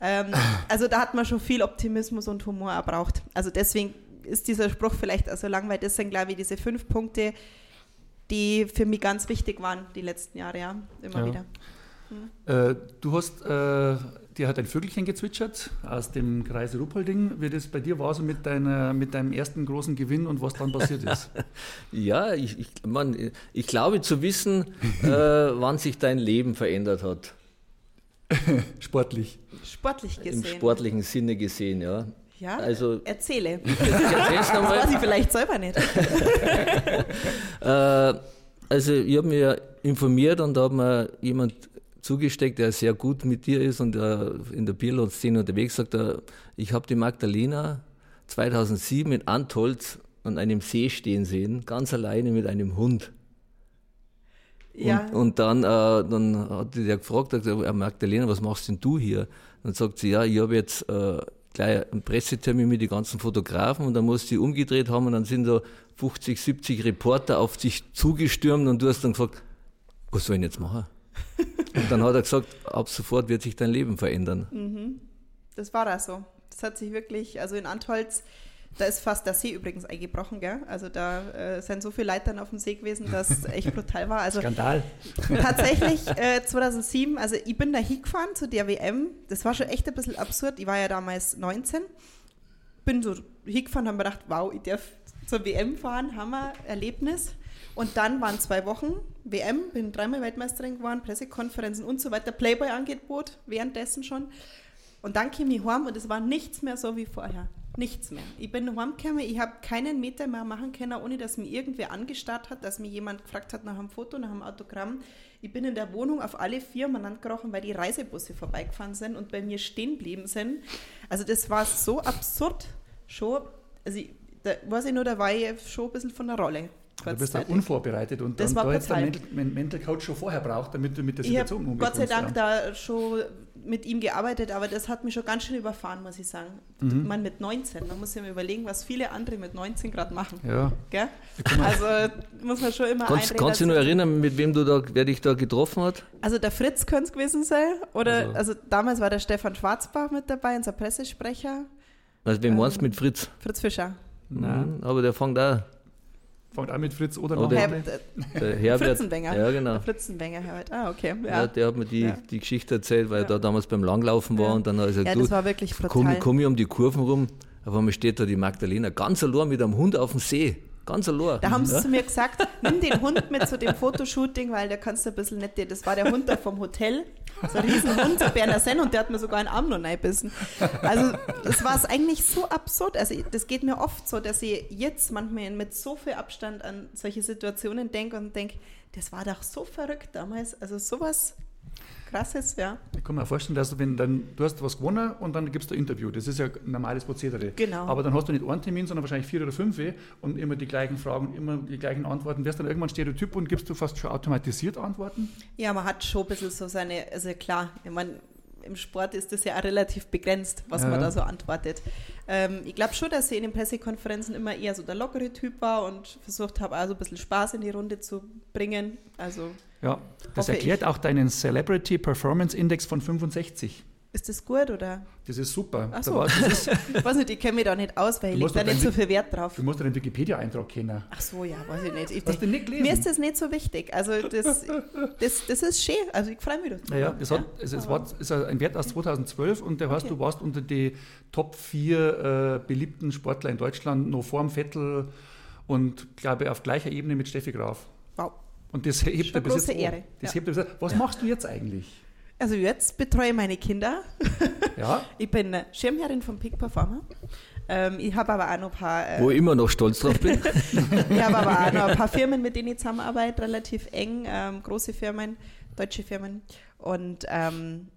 Ähm, also da hat man schon viel Optimismus und Humor erbraucht. Also deswegen ist dieser Spruch vielleicht also langweilig. Das sind, glaube ich, diese fünf Punkte, die für mich ganz wichtig waren die letzten Jahre, ja, immer ja. wieder. Hm. Äh, du hast äh, dir hat ein Vögelchen gezwitschert aus dem Kreis Ruppolding, wie das bei dir war, so mit, deiner, mit deinem ersten großen Gewinn und was dann passiert ist. *laughs* ja, ich, ich, man, ich glaube zu wissen, äh, *laughs* wann sich dein Leben verändert hat. *laughs* Sportlich. Sportlich gesehen. Im sportlichen Sinne gesehen, ja. Ja, also, erzähle. Ich das weiß ich vielleicht selber nicht. äh, also ich habe mich informiert und da hat mir jemand zugesteckt, der sehr gut mit dir ist und der in der Bierlohn-Szene unterwegs sagt, er, ich habe die Magdalena 2007 in Antholz an einem See stehen sehen, ganz alleine mit einem Hund. Ja. Und, und dann, äh, dann hat der gefragt, hat gesagt, Magdalena, was machst denn du hier? Dann sagt sie, ja, ich habe jetzt äh, gleich einen Pressetermin mit den ganzen Fotografen und dann muss sie umgedreht haben und dann sind da 50, 70 Reporter auf dich zugestürmt und du hast dann gefragt, was soll ich jetzt machen? Und dann hat er gesagt, ab sofort wird sich dein Leben verändern. Mhm. Das war da so. Das hat sich wirklich, also in Antholz, Da ist fast der See übrigens eingebrochen, gell? Also da äh, sind so viele Leitern auf dem See gewesen, dass es echt brutal war. Also Skandal. Tatsächlich äh, 2007, also ich bin da hingefahren zu der WM. Das war schon echt ein bisschen absurd. Ich war ja damals 19. Bin so hingefahren, haben mir gedacht, wow, ich darf zur WM fahren, Hammer, Erlebnis. Und dann waren zwei Wochen WM, bin dreimal Weltmeisterin geworden, Pressekonferenzen und so weiter, Playboy-Angebot währenddessen schon. Und dann kam ich heim und es war nichts mehr so wie vorher. Nichts mehr. Ich bin heimgekommen, ich habe keinen Meter mehr machen können, ohne dass mir irgendwer angestarrt hat, dass mir jemand gefragt hat nach einem Foto, nach einem Autogramm. Ich bin in der Wohnung auf alle vier umeinander gekrochen, weil die Reisebusse vorbeigefahren sind und bei mir stehen geblieben sind. Also das war so absurd schon. Also ich, da weiß ich nur, da war ich schon ein bisschen von der Rolle. Du bist dann unvorbereitet und das dann war da jetzt einen Mental Coach schon vorher braucht, damit du mit der Situation Gott sei umgehst. Dank da schon mit ihm gearbeitet, aber das hat mich schon ganz schön überfahren, muss ich sagen. Mhm. Ich meine, mit 19, da muss ich mir überlegen, was viele andere mit 19 gerade machen. Ja. Gell? Also muss man schon immer Kannst, einreden, kannst du dich noch erinnern, mit wem du da, wer dich da getroffen hat? Also der Fritz könnte es gewesen sein. Oder Also- also, damals war der Stefan Schwarzbach mit dabei, unser Pressesprecher. Also, wen meinst du Ähm, mit Fritz? Fritz Fischer. Nein. Mhm, aber der fängt auch. Fängt auch mit Fritz oder Herr, Name. Der Herbert. Fritzenwenger. Ja, genau. Der Fritzenwenger, Herbert. Ah, okay. Ja. Ja, der hat mir die, Ja. die Geschichte erzählt, weil Ja. er da damals beim Langlaufen war Ja. und dann hat er gesagt, ja du, das war wirklich komm, brutal. komm ich um die Kurven rum, auf einmal steht da die Magdalena ganz allein mit einem Hund auf dem See. Ganz allein. Da haben sie ja? zu mir gesagt, nimm den Hund mit zu dem Fotoshooting, weil der kannst du ein bisschen nett. Das war der Hund da vom Hotel. So ein Riesenhund, der Berner Senn, und der hat mir sogar einen Arm noch reingebissen. Also, das war es eigentlich so absurd. Also, das geht mir oft so, dass ich jetzt manchmal mit so viel Abstand an solche Situationen denke und denke, das war doch so verrückt damals. Also, sowas krasses, ja. Ich kann mir vorstellen, dass du, wenn dann, du hast was gewonnen und dann gibst du ein Interview. Das ist ja ein normales Prozedere. Genau. Aber dann hast du nicht einen Termin, sondern wahrscheinlich vier oder fünf und immer die gleichen Fragen, immer die gleichen Antworten. Wärst dann irgendwann Stereotyp und gibst du fast schon automatisiert Antworten? Ja, man hat schon ein bisschen so seine, also klar, ich meine, im Sport ist das ja auch relativ begrenzt, was Ja. man da so antwortet. Ähm, ich glaube schon, dass ich in den Pressekonferenzen immer eher so der lockere Typ war und versucht habe, auch so ein bisschen Spaß in die Runde zu bringen. Also Ja, das erklärt auch deinen Celebrity Performance Index von 65. ist das gut oder? Das ist super. Ach Da so. war- das ist, *laughs* Ich weiß nicht, ich kenne mich da nicht aus, weil ich lege da nicht so viel Wert drauf. du musst den Wikipedia-Eintrag kennen. Ach so, ja, weiß ich nicht. Ich, Hast du nicht gelesen? mir ist das nicht so wichtig. Also das, das, das ist schön. Also ich freue mich darüber. Naja, das hat, es, es war, ist ein Wert aus 2012 und der heißt, Okay. du warst unter die Top 4 äh, beliebten Sportler in Deutschland, noch vor dem Vettel und glaube ich auf gleicher Ebene mit Steffi Graf. Wow. Und das hebt er bis große jetzt an. Ehre, Das ja. hebt er bis jetzt. Was machst du jetzt eigentlich? Also jetzt betreue ich meine Kinder. Ja, *laughs* Ich bin Schirmherrin von Peak Performer. Ähm, ich habe aber auch noch ein paar, äh, Wo ich immer noch stolz drauf bin. *laughs* ich habe aber auch noch ein paar Firmen, mit denen ich zusammenarbeite, relativ eng, ähm, große Firmen, deutsche Firmen. Und ähm,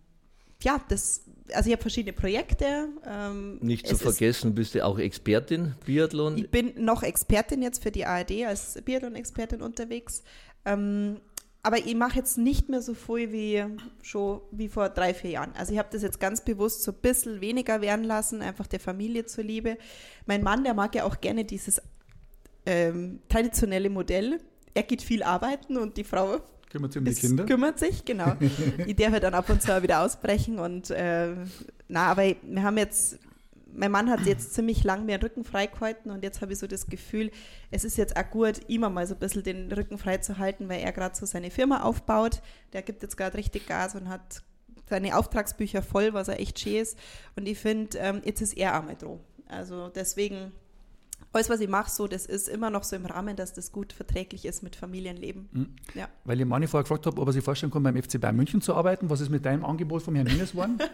ja, das, also ich habe verschiedene Projekte. Ähm, Nicht zu vergessen, bist du auch Expertin Biathlon. Ich bin noch Expertin jetzt für die ARD als Biathlon-Expertin unterwegs. Ähm, aber ich mache jetzt nicht mehr so viel wie schon wie vor drei, vier Jahren. Also ich habe das jetzt ganz bewusst so ein bisschen weniger werden lassen, einfach der Familie zuliebe. Mein Mann, der mag ja auch gerne dieses ähm, traditionelle Modell. Er geht viel arbeiten und die Frau kümmert sich um die Kinder. kümmert sich, genau. *laughs* ich darf ja dann ab und zu wieder ausbrechen und äh, na, aber wir haben jetzt, mein Mann hat jetzt ziemlich lang den Rücken freigehalten und jetzt habe ich so das Gefühl, es ist jetzt auch gut, ihm mal so ein bisschen den Rücken frei zu halten, weil er gerade so seine Firma aufbaut. Der gibt jetzt gerade richtig Gas und hat seine Auftragsbücher voll, was er echt schön ist. Und ich finde, ähm, jetzt ist er auch mal dran. Also deswegen, alles, was ich mache, so, das ist immer noch so im Rahmen, dass das gut verträglich ist mit Familienleben. Mhm. Ja. Weil ich Manni vorher gefragt habe, ob er sich vorstellen kann, beim FC Bayern München zu arbeiten. Was ist mit deinem Angebot vom Herrn Hünes geworden? *laughs*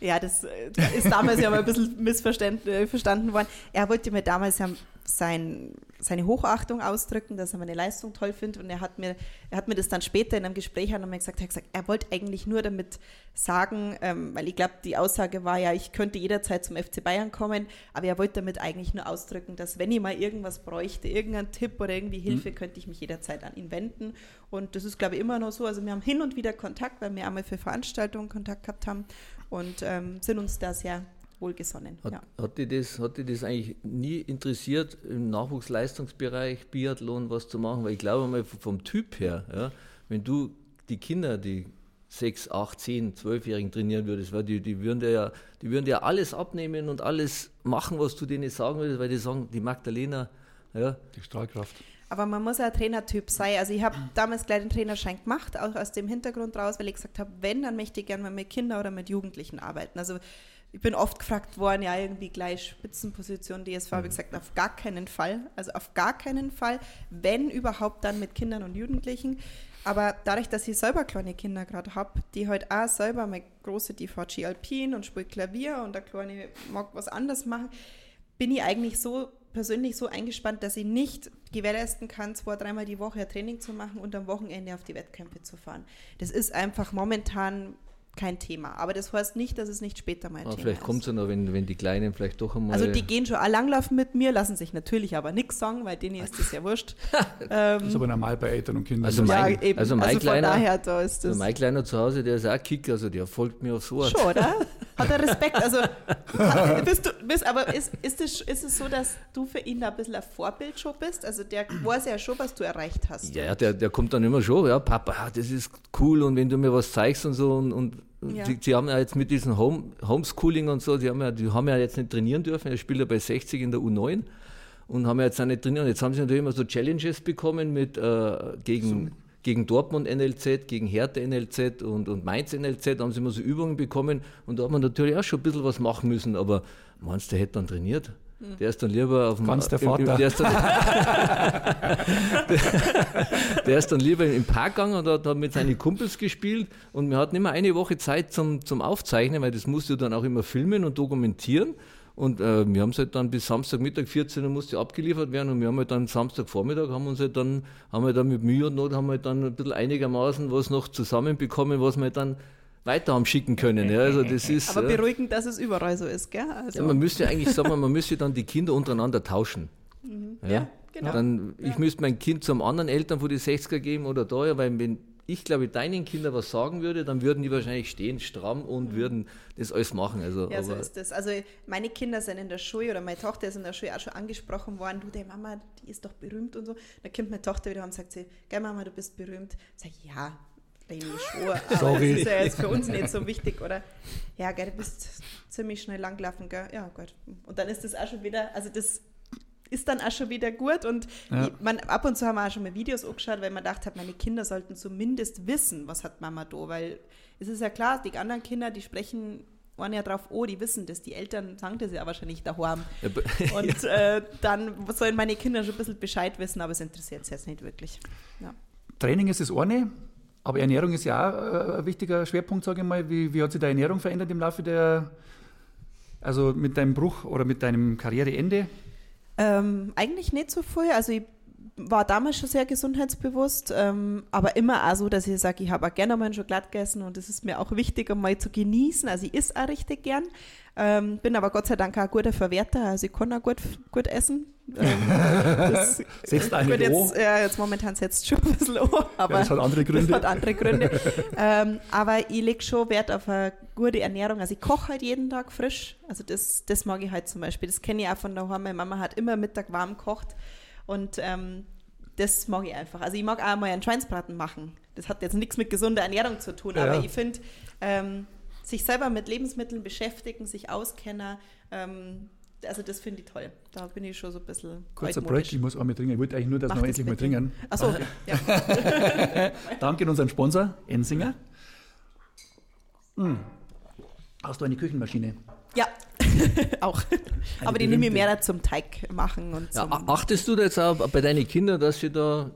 Ja, das äh, ist damals ja mal ein bisschen missverstanden äh, worden. Er wollte mir damals ja sein, seine Hochachtung ausdrücken, dass er meine Leistung toll findet. Und er hat mir, er hat mir das dann später in einem Gespräch er mir gesagt, er, hat gesagt, er wollte eigentlich nur damit sagen, ähm, weil ich glaube, die Aussage war ja, ich könnte jederzeit zum FC Bayern kommen, aber er wollte damit eigentlich nur ausdrücken, dass wenn ich mal irgendwas bräuchte, irgendeinen Tipp oder irgendwie Hilfe, könnte ich mich jederzeit an ihn wenden. Und das ist, glaube ich, immer noch so. Also wir haben hin und wieder Kontakt, weil wir einmal für Veranstaltungen Kontakt gehabt haben und ähm, sind uns da sehr wohlgesonnen. Hat, Ja. hat, dich das, hat dich das eigentlich nie interessiert, im Nachwuchsleistungsbereich Biathlon was zu machen? Weil ich glaube mal vom Typ her, ja, wenn du die Kinder, die sechs, acht, zehn, zwölfjährigen trainieren würdest, weil die, die, würden dir ja, die würden dir alles abnehmen und alles machen, was du denen sagen würdest, weil die sagen, die Magdalena, ja. Die Strahlkraft. Aber man muss ja ein Trainertyp sein. Also ich habe damals gleich den Trainerschein gemacht, auch aus dem Hintergrund raus, weil ich gesagt habe, wenn, dann möchte ich gerne mal mit Kindern oder mit Jugendlichen arbeiten. Also ich bin oft gefragt worden, ja, irgendwie gleich Spitzenposition DSV, habe ich gesagt, auf gar keinen Fall. Also auf gar keinen Fall. Wenn überhaupt, dann mit Kindern und Jugendlichen. Aber dadurch, dass ich selber kleine Kinder gerade habe, die halt auch selber, meine große, fährt Alpin und spielt Klavier und der kleine mag was anderes machen, bin ich eigentlich so persönlich so eingespannt, dass ich nicht gewährleisten kann, zwei, dreimal die Woche ein Training zu machen und am Wochenende auf die Wettkämpfe zu fahren. Das ist einfach momentan kein Thema. Aber das heißt nicht, dass es nicht später mal ein Thema Vielleicht kommt es ja noch, wenn, wenn die Kleinen vielleicht doch einmal. Also die gehen schon langlaufen mit mir, lassen sich natürlich aber nichts sagen, weil denen ist das ja wurscht. *laughs* ähm, das ist aber normal bei Eltern und Kindern. Also mein, ja, eben. also mein also Kleiner, daher, da ist das. Also mein Kleiner zu Hause, der ist auch Kicker, also der folgt mir aufs Wort. Schon, oder? Hat er Respekt? Also *laughs* bist du, bist, aber ist, ist, es, ist es so, dass du für ihn da ein bisschen ein Vorbild schon bist? Also der weiß ja schon, was du erreicht hast. Ja, der, der kommt dann immer schon, ja, Papa, das ist cool und wenn du mir was zeigst und so und, und ja. Die, die, haben ja jetzt mit diesem Home, Homeschooling und so, die haben, ja, die haben ja jetzt nicht trainieren dürfen. Er spielt ja bei 60 in der U9 und haben ja jetzt auch nicht trainiert. Und jetzt haben sie natürlich immer so Challenges bekommen mit äh, gegen, so. gegen Dortmund NLZ, gegen Hertha NLZ und, und Mainz NLZ. Da haben sie immer so Übungen bekommen und da hat man natürlich auch schon ein bisschen was machen müssen. Aber meinst du, der hätte dann trainiert? Der ist dann lieber auf dem. Ganz der Vater. Der ist, dann, *laughs* der, ist dann lieber im Park gegangen und hat, hat mit seinen Kumpels gespielt und wir hatten immer eine Woche Zeit zum, zum Aufzeichnen, weil das musst du dann auch immer filmen und dokumentieren. Und äh, wir haben es halt dann bis Samstagmittag 14 Uhr musste abgeliefert werden und wir haben halt dann Samstagvormittag haben uns halt dann, haben wir dann mit Mühe und Not haben wir halt dann ein bisschen einigermaßen was noch zusammenbekommen, was wir halt dann weiter haben schicken können. Ja, also das ist, Aber beruhigend, dass es überall so ist, gell? Also. Ja, man müsste eigentlich sagen, man müsste dann die Kinder untereinander tauschen. Mhm. Ja? ja? genau. Dann, ich müsste mein Kind zum anderen Eltern von die 60er geben oder da, weil wenn ich glaube, deinen Kindern was sagen würde, dann würden die wahrscheinlich stehen, stramm und mhm. würden das alles machen. Also, ja, so ist das. Also meine Kinder sind in der Schule oder meine Tochter ist in der Schule auch schon angesprochen worden, du, die Mama, die ist doch berühmt und so. Da kommt meine Tochter wieder und sagt sie, geil Mama, du bist berühmt. Sag ich, ja, eigentlich schon, aber Sorry. das ist ja jetzt für uns nicht so wichtig, oder? Ja, gell, du bist ziemlich schnell langgelaufen, gell? Ja, gut. Und dann ist das auch schon wieder, also das ist dann auch schon wieder gut und ja. man, ab und zu haben wir auch schon mal Videos angeschaut, weil man gedacht hat, meine Kinder sollten zumindest wissen, was hat Mama da, weil es ist ja klar, die anderen Kinder, die sprechen waren ja drauf, oh, die wissen das, die Eltern sagen das ja wahrscheinlich daheim. *laughs* Und äh, dann sollen meine Kinder schon ein bisschen Bescheid wissen, aber es interessiert sie jetzt nicht wirklich. Ja. Training ist das eine, aber Ernährung ist ja auch äh, ein wichtiger Schwerpunkt, sage ich mal. Wie, wie hat sich deine Ernährung verändert im Laufe der, also mit deinem Bruch oder mit deinem Karriereende? Ähm, eigentlich nicht so viel. Also ich war damals schon sehr gesundheitsbewusst, ähm, aber immer auch so, dass ich sage, ich habe auch gerne mal einen Schokolade gegessen und es ist mir auch wichtig, einmal zu genießen. Also ich esse auch richtig gern. Ähm, bin aber Gott sei Dank auch ein guter Verwerter, also ich kann auch gut, gut essen. Ähm, *laughs* das, Setzt eine gut, jetzt, äh, jetzt momentan setzt schon ein bisschen an, aber ja, das hat andere Gründe. *laughs* Hat andere Gründe. ähm, aber ich lege schon Wert auf eine gute Ernährung. Also ich koche halt jeden Tag frisch. Also das, das mag ich halt zum Beispiel. Das kenne ich auch von daheim. Meine Mama hat immer Mittag warm gekocht. Und ähm, das mag ich einfach. Also ich mag auch mal einen Schweinsbraten machen. Das hat jetzt nichts mit gesunder Ernährung zu tun, ja, aber ich finde, ähm, sich selber mit Lebensmitteln beschäftigen, sich auskennen, ähm, also das finde ich toll. Da bin ich schon so ein bisschen. Kurzer Break, ich muss auch mal trinken. Ich wollte eigentlich nur, dass Mach wir endlich mal trinken. Achso, okay. ja. *laughs* Danke an unseren Sponsor, Ensinger. Hm. Hast du eine Küchenmaschine? Ja, *laughs* auch. Eine Aber die nehme ich mehr zum Teig machen. Und ja, achtest du da jetzt auch bei deinen Kindern, dass sie da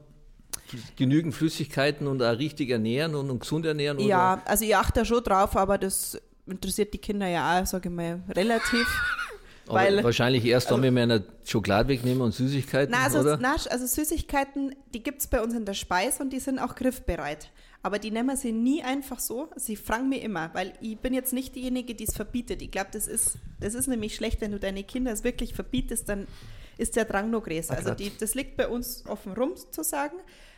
genügend Flüssigkeiten und auch richtig ernähren und, und gesund ernähren? Oder? Ja, also ich achte da schon drauf, aber das interessiert die Kinder ja auch, sage ich mal, relativ. Weil, wahrscheinlich erst also, wenn wir eine Schokolade wegnehmen und Süßigkeiten, na, also, oder? Na, also Süßigkeiten, die gibt es bei uns in der Speis und die sind auch griffbereit. Aber die nehmen sie nie einfach so. Sie fragen mir immer, weil ich bin jetzt nicht diejenige, die es verbietet. Ich glaube, das ist, das ist nämlich schlecht, wenn du deine Kinder es wirklich verbietest, dann ist der Drang noch größer. Also die, das liegt bei uns offen rum zu sagen,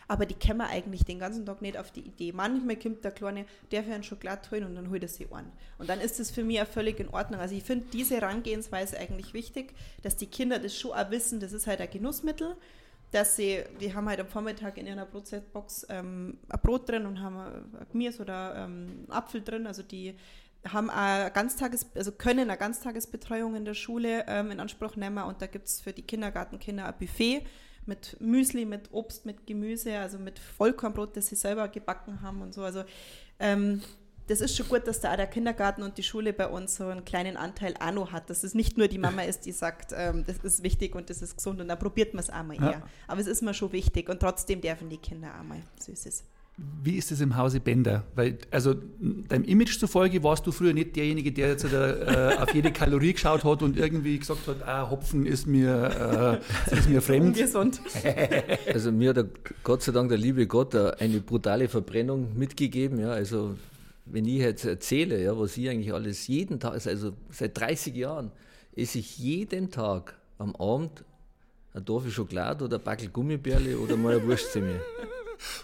aber die kämen eigentlich den ganzen Tag nicht auf die Idee. Manchmal kommt der Kleine, der für einen Schokolade holen und dann holt er sie an. Und dann ist das für mich auch völlig in Ordnung. Also ich finde diese Herangehensweise eigentlich wichtig, dass die Kinder das schon auch wissen, das ist halt ein Genussmittel dass sie, die haben halt am Vormittag in ihrer Brotbox ähm, ein Brot drin und haben ein Gemüse oder ähm, Apfel drin. Also die haben eine Ganztages, also können eine Ganztagesbetreuung in der Schule ähm, in Anspruch nehmen und da gibt es für die Kindergartenkinder ein Buffet mit Müsli, mit Obst, mit Gemüse, also mit Vollkornbrot, das sie selber gebacken haben und so. Also ähm, das ist schon gut, dass da auch der Kindergarten und die Schule bei uns so einen kleinen Anteil auch noch hat, dass es nicht nur die Mama ist, die sagt, ähm, das ist wichtig und das ist gesund und dann probiert man es einmal eher. Ja. Aber es ist mir schon wichtig und trotzdem dürfen die Kinder einmal Süßes. Wie ist es im Hause Bender? Weil, also deinem Image zufolge warst du früher nicht derjenige, der jetzt äh, auf jede Kalorie geschaut hat und irgendwie gesagt hat, ah, Hopfen ist mir, äh, ist mir *laughs* fremd. Ungesund. *laughs* also mir hat Gott sei Dank der liebe Gott eine brutale Verbrennung mitgegeben. Ja, also wenn ich jetzt erzähle, ja, was ich eigentlich alles jeden Tag, also seit 30 Jahren, esse ich jeden Tag am Abend eine Tafel Schokolade oder ein Backel Gummibärle oder mal eine Wurstzimmer.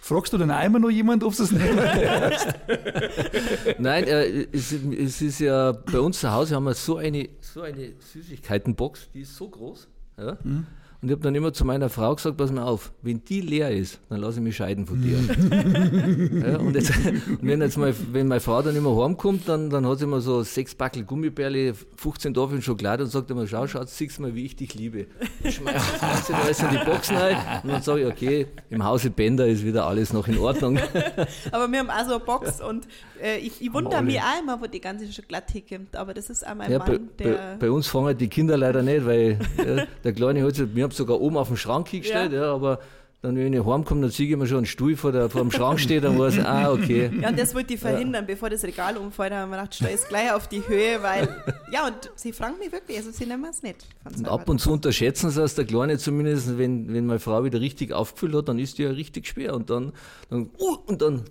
Fragst du dann einmal noch jemand, ob es nicht mehr *laughs* Nein, äh, es, es, ist ja bei uns zu Hause haben wir so eine, so eine Süßigkeitenbox, die ist so groß. Ja? Mhm. Und ich habe dann immer zu meiner Frau gesagt, pass mal auf, wenn die leer ist, dann lasse ich mich scheiden von dir. *laughs* ja, und, jetzt, und wenn jetzt mal, wenn meine Frau dann immer heimkommt, dann, dann hat sie immer so sechs Backel Gummibärle, 15 Tafeln Schokolade und sagt immer, schau, Schatz, siehst mal, wie ich dich liebe. Dann schmeißt sie alles in die Boxen rein und dann sage ich, okay, im Hause Bender ist wieder alles noch in Ordnung. *laughs* aber wir haben auch so eine Box und äh, ich, ich wundere mich auch immer, wo die ganze Schokolade herkommt, aber das ist auch mein ja, Mann, bei, der... Bei, bei, uns fangen die Kinder leider nicht, weil ja, der Kleine hat sich, habe sogar oben auf dem Schrank hingestellt, ja. ja aber dann, wenn ich heimkomme, dann sehe ich mir schon einen Stuhl vor, der, vor dem Schrank steht, dann weiß ich, ah, okay. Ja, und das wollte ich verhindern, ja. bevor das Regal umfällt. Haben wir gedacht, stell es gleich auf die Höhe, weil, ja, und sie fragen mich wirklich, also sie nehmen es nicht. Und ab und zu unterschätzen sie es, der Kleine zumindest, wenn, wenn meine Frau wieder richtig aufgefüllt hat, dann ist die ja richtig schwer und dann, dann, uh, und dann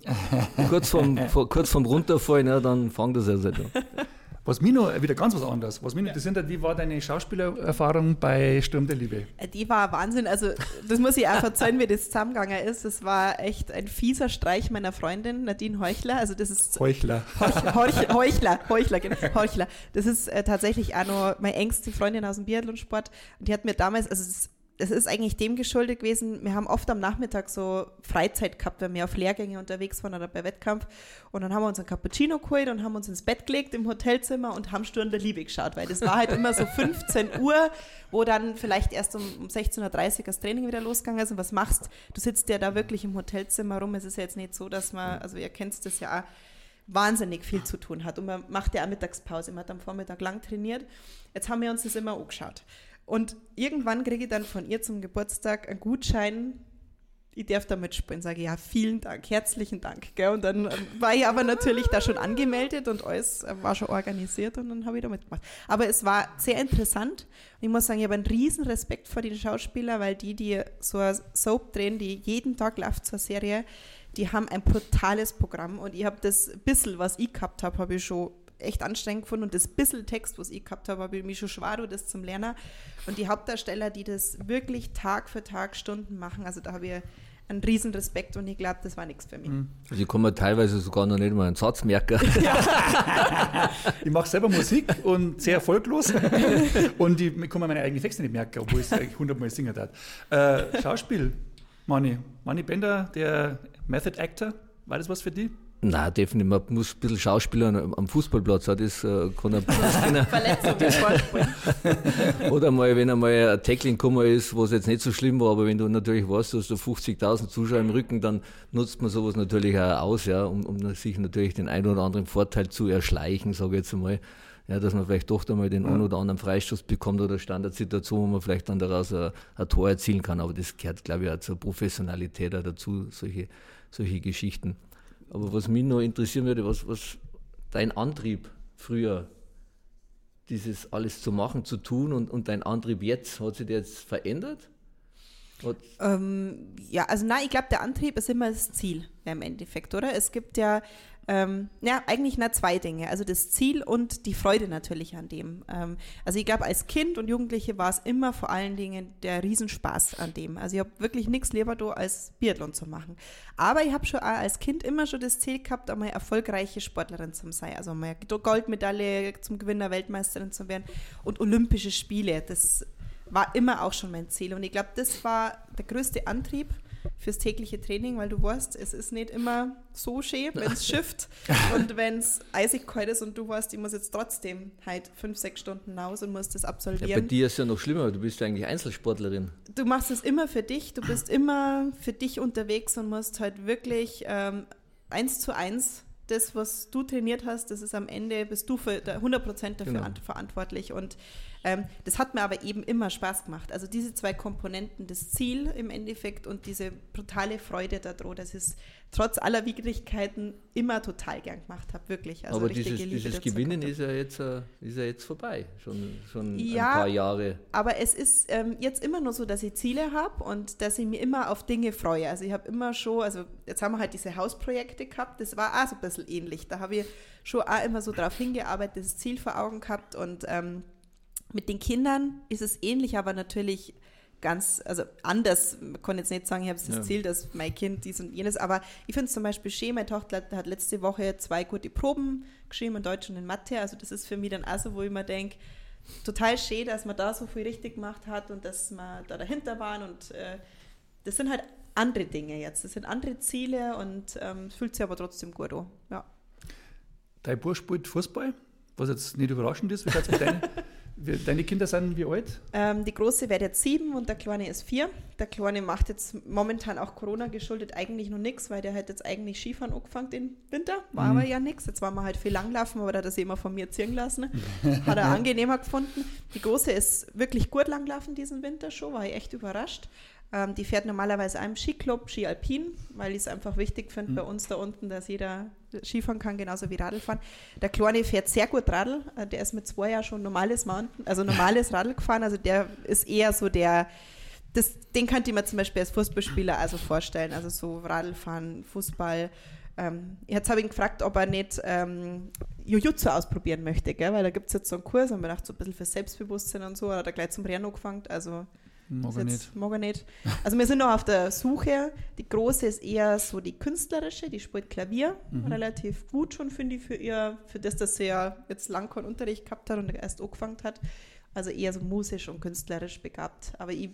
kurz vorm, vor, kurz vorm Runterfallen, ja, dann fangt das erst an. Was mich noch wieder ganz was anderes. Was mich noch interessiert hat, wie war deine Schauspielererfahrung bei Sturm der Liebe? Äh, die war Wahnsinn. Also, das muss ich einfach verzeihen, wie das zusammengegangen ist. Das war echt ein fieser Streich meiner Freundin, Nadine Heuchler. Also, das ist. Heuchler. Heuch, Heuch, Heuchler, Heuchler, genau. Heuchler. Das ist äh, tatsächlich auch noch meine engste Freundin aus dem Biathlonsport. Und die hat mir damals, also, das es ist eigentlich dem geschuldet gewesen, wir haben oft am Nachmittag so Freizeit gehabt, wenn wir auf Lehrgänge unterwegs waren oder bei Wettkampf. Und dann haben wir uns ein Cappuccino geholt und haben uns ins Bett gelegt im Hotelzimmer und haben Sturm der Liebe geschaut, weil das war halt immer so 15 *laughs* Uhr, wo dann vielleicht erst um, um 16.30 Uhr das Training wieder losgegangen ist. Und was machst du? sitzt ja da wirklich im Hotelzimmer rum. Es ist ja jetzt nicht so, dass man, also ihr kennt das ja auch, wahnsinnig viel zu tun hat. Und man macht ja auch Mittagspause, man hat am Vormittag lang trainiert. Jetzt haben wir uns das immer angeschaut. Und irgendwann kriege ich dann von ihr zum Geburtstag einen Gutschein. Ich darf da mitspielen. Sage ja, vielen Dank, herzlichen Dank. Gell? Und dann ähm, war ich aber natürlich da schon angemeldet und alles äh, war schon organisiert und dann habe ich da mitgemacht. Aber es war sehr interessant. Ich muss sagen, ich habe einen riesen Respekt vor den Schauspielern, weil die, die so eine Soap drehen, die jeden Tag läuft zur Serie, die haben ein brutales Programm und ich habe das bisschen, was ich gehabt habe, habe ich schon echt anstrengend gefunden und das bisschen Text, was ich gehabt habe, habe ich mich schon schwer, das zum Lernen. Und die Hauptdarsteller, die das wirklich Tag für Tag Stunden machen, also da habe ich einen riesen Respekt und ich glaube, das war nichts für mich. Mhm. Also ich kann mir teilweise sogar noch nicht mal einen Satz merken. *laughs* Ja. ich mache selber Musik und sehr erfolglos *laughs* und ich kann mir meine eigenen Texte nicht merken, obwohl ich es eigentlich hundertmal singen darf. Äh, Schauspiel, Manni. Manni Bender, der Method Actor, war das was für dich? Nein, definitiv. Man muss ein bisschen Schauspieler am Fußballplatz. Das äh, kann er. *laughs* Verletzung *laughs* Oder mal, wenn einmal ein Tackling gekommen ist, was jetzt nicht so schlimm war, aber wenn du natürlich weißt, du hast 50.000 Zuschauer im Rücken, dann nutzt man sowas natürlich auch aus, ja, um, um sich natürlich den einen oder anderen Vorteil zu erschleichen, sage ich jetzt einmal. Ja, dass man vielleicht doch einmal den einen oder anderen Freistoß bekommt oder Standardsituation, wo man vielleicht dann daraus ein, ein Tor erzielen kann. Aber das gehört, glaube ich, auch zur Professionalität auch dazu, solche, solche Geschichten. Aber was mich noch interessieren würde, was, was dein Antrieb früher, dieses alles zu machen, zu tun und, und dein Antrieb jetzt, hat sich der jetzt verändert? Ähm, ja, also nein, ich glaube, der Antrieb ist immer das Ziel ja, im Endeffekt, oder? Es gibt ja ähm, ja, eigentlich nur zwei Dinge. Also das Ziel und die Freude natürlich an dem. Ähm, also ich glaube, als Kind und Jugendliche war es immer vor allen Dingen der Riesenspaß an dem. Also ich habe wirklich nichts lieber da, als Biathlon zu machen. Aber ich habe schon als Kind immer schon das Ziel gehabt, einmal erfolgreiche Sportlerin zu sein. Also mal Goldmedaille zum Gewinner Weltmeisterin zu werden und Olympische Spiele. Das war immer auch schon mein Ziel. Und ich glaube, das war der größte Antrieb fürs tägliche Training, weil du weißt, es ist nicht immer so schön, wenn es *laughs* schifft und wenn es eisig kalt ist und du weißt, ich muss jetzt trotzdem halt fünf, sechs Stunden raus und muss das absolvieren. Ja, bei dir ist ja noch schlimmer, du bist ja eigentlich Einzelsportlerin. Du machst es immer für dich, du bist immer für dich unterwegs und musst halt wirklich ähm, eins zu eins das, was du trainiert hast, das ist am Ende, bist du für 100% dafür genau. verantwortlich. Und ähm, das hat mir aber eben immer Spaß gemacht. Also diese zwei Komponenten, das Ziel im Endeffekt und diese brutale Freude daran, dass ich es trotz aller Widrigkeiten immer total gern gemacht habe, wirklich. Also aber dieses, dieses Gewinnen ist ja, jetzt, äh, ist ja jetzt vorbei, schon, schon ja, ein paar Jahre. Aber es ist ähm, jetzt immer nur so, dass ich Ziele habe und dass ich mir immer auf Dinge freue. Also ich habe immer schon, also jetzt haben wir halt diese Hausprojekte gehabt, das war auch so ein bisschen ähnlich. Da habe ich schon auch immer so darauf hingearbeitet, das Ziel vor Augen gehabt und ähm, mit den Kindern ist es ähnlich, aber natürlich ganz, also anders. Man kann jetzt nicht sagen, ich habe das ja. Ziel, dass mein Kind dies und jenes, aber ich finde es zum Beispiel schön, meine Tochter hat letzte Woche zwei gute Proben geschrieben in Deutsch und in Mathe, also das ist für mich dann auch so, wo ich mir denke, total schön, dass man da so viel richtig gemacht hat und dass man da dahinter waren und äh, das sind halt andere Dinge jetzt, das sind andere Ziele und ähm, fühlt sich aber trotzdem gut an, ja. Dein Bursch spielt Fußball, was jetzt nicht überraschend ist, wie es mit *laughs* deinen Deine Kinder sind wie alt? Ähm, die große wird jetzt sieben und der kleine ist vier. Der kleine macht jetzt momentan auch Corona geschuldet eigentlich noch nichts, weil der hat jetzt eigentlich Skifahren angefangen im Winter. War mhm. aber ja nichts. Jetzt waren wir halt viel langlaufen, aber da hat er sich immer von mir ziehen lassen. Hat er *laughs* angenehmer gefunden. Die große ist wirklich gut langlaufen diesen Winter schon, war ich echt überrascht. Ähm, die fährt normalerweise einem Skiclub, Ski Alpin, weil ich es einfach wichtig finde mhm. bei uns da unten, dass jeder Skifahren kann, genauso wie Radl fahren. Der Kleine fährt sehr gut Radl. Äh, der ist mit zwei Jahren schon normales Mountain, also normales *laughs* Radl gefahren. Also der ist eher so der, das, den könnte ich mir zum Beispiel als Fußballspieler also vorstellen. Also so Radlfahren, Fußball. Ähm, jetzt habe ich ihn gefragt, ob er nicht ähm, Jujutsu ausprobieren möchte, gell? weil da gibt es jetzt so einen Kurs und man dachte so ein bisschen für Selbstbewusstsein und so, hat er gleich zum Rennen angefangen. Also Nicht. Mag er nicht. Also wir sind noch auf der Suche. Die große ist eher so die künstlerische, die spielt Klavier. Mhm. Relativ gut schon, finde ich, für ihr, für das, dass sie ja jetzt lang keinen Unterricht gehabt hat und erst angefangen hat. Also eher so musisch und künstlerisch begabt. Aber ich,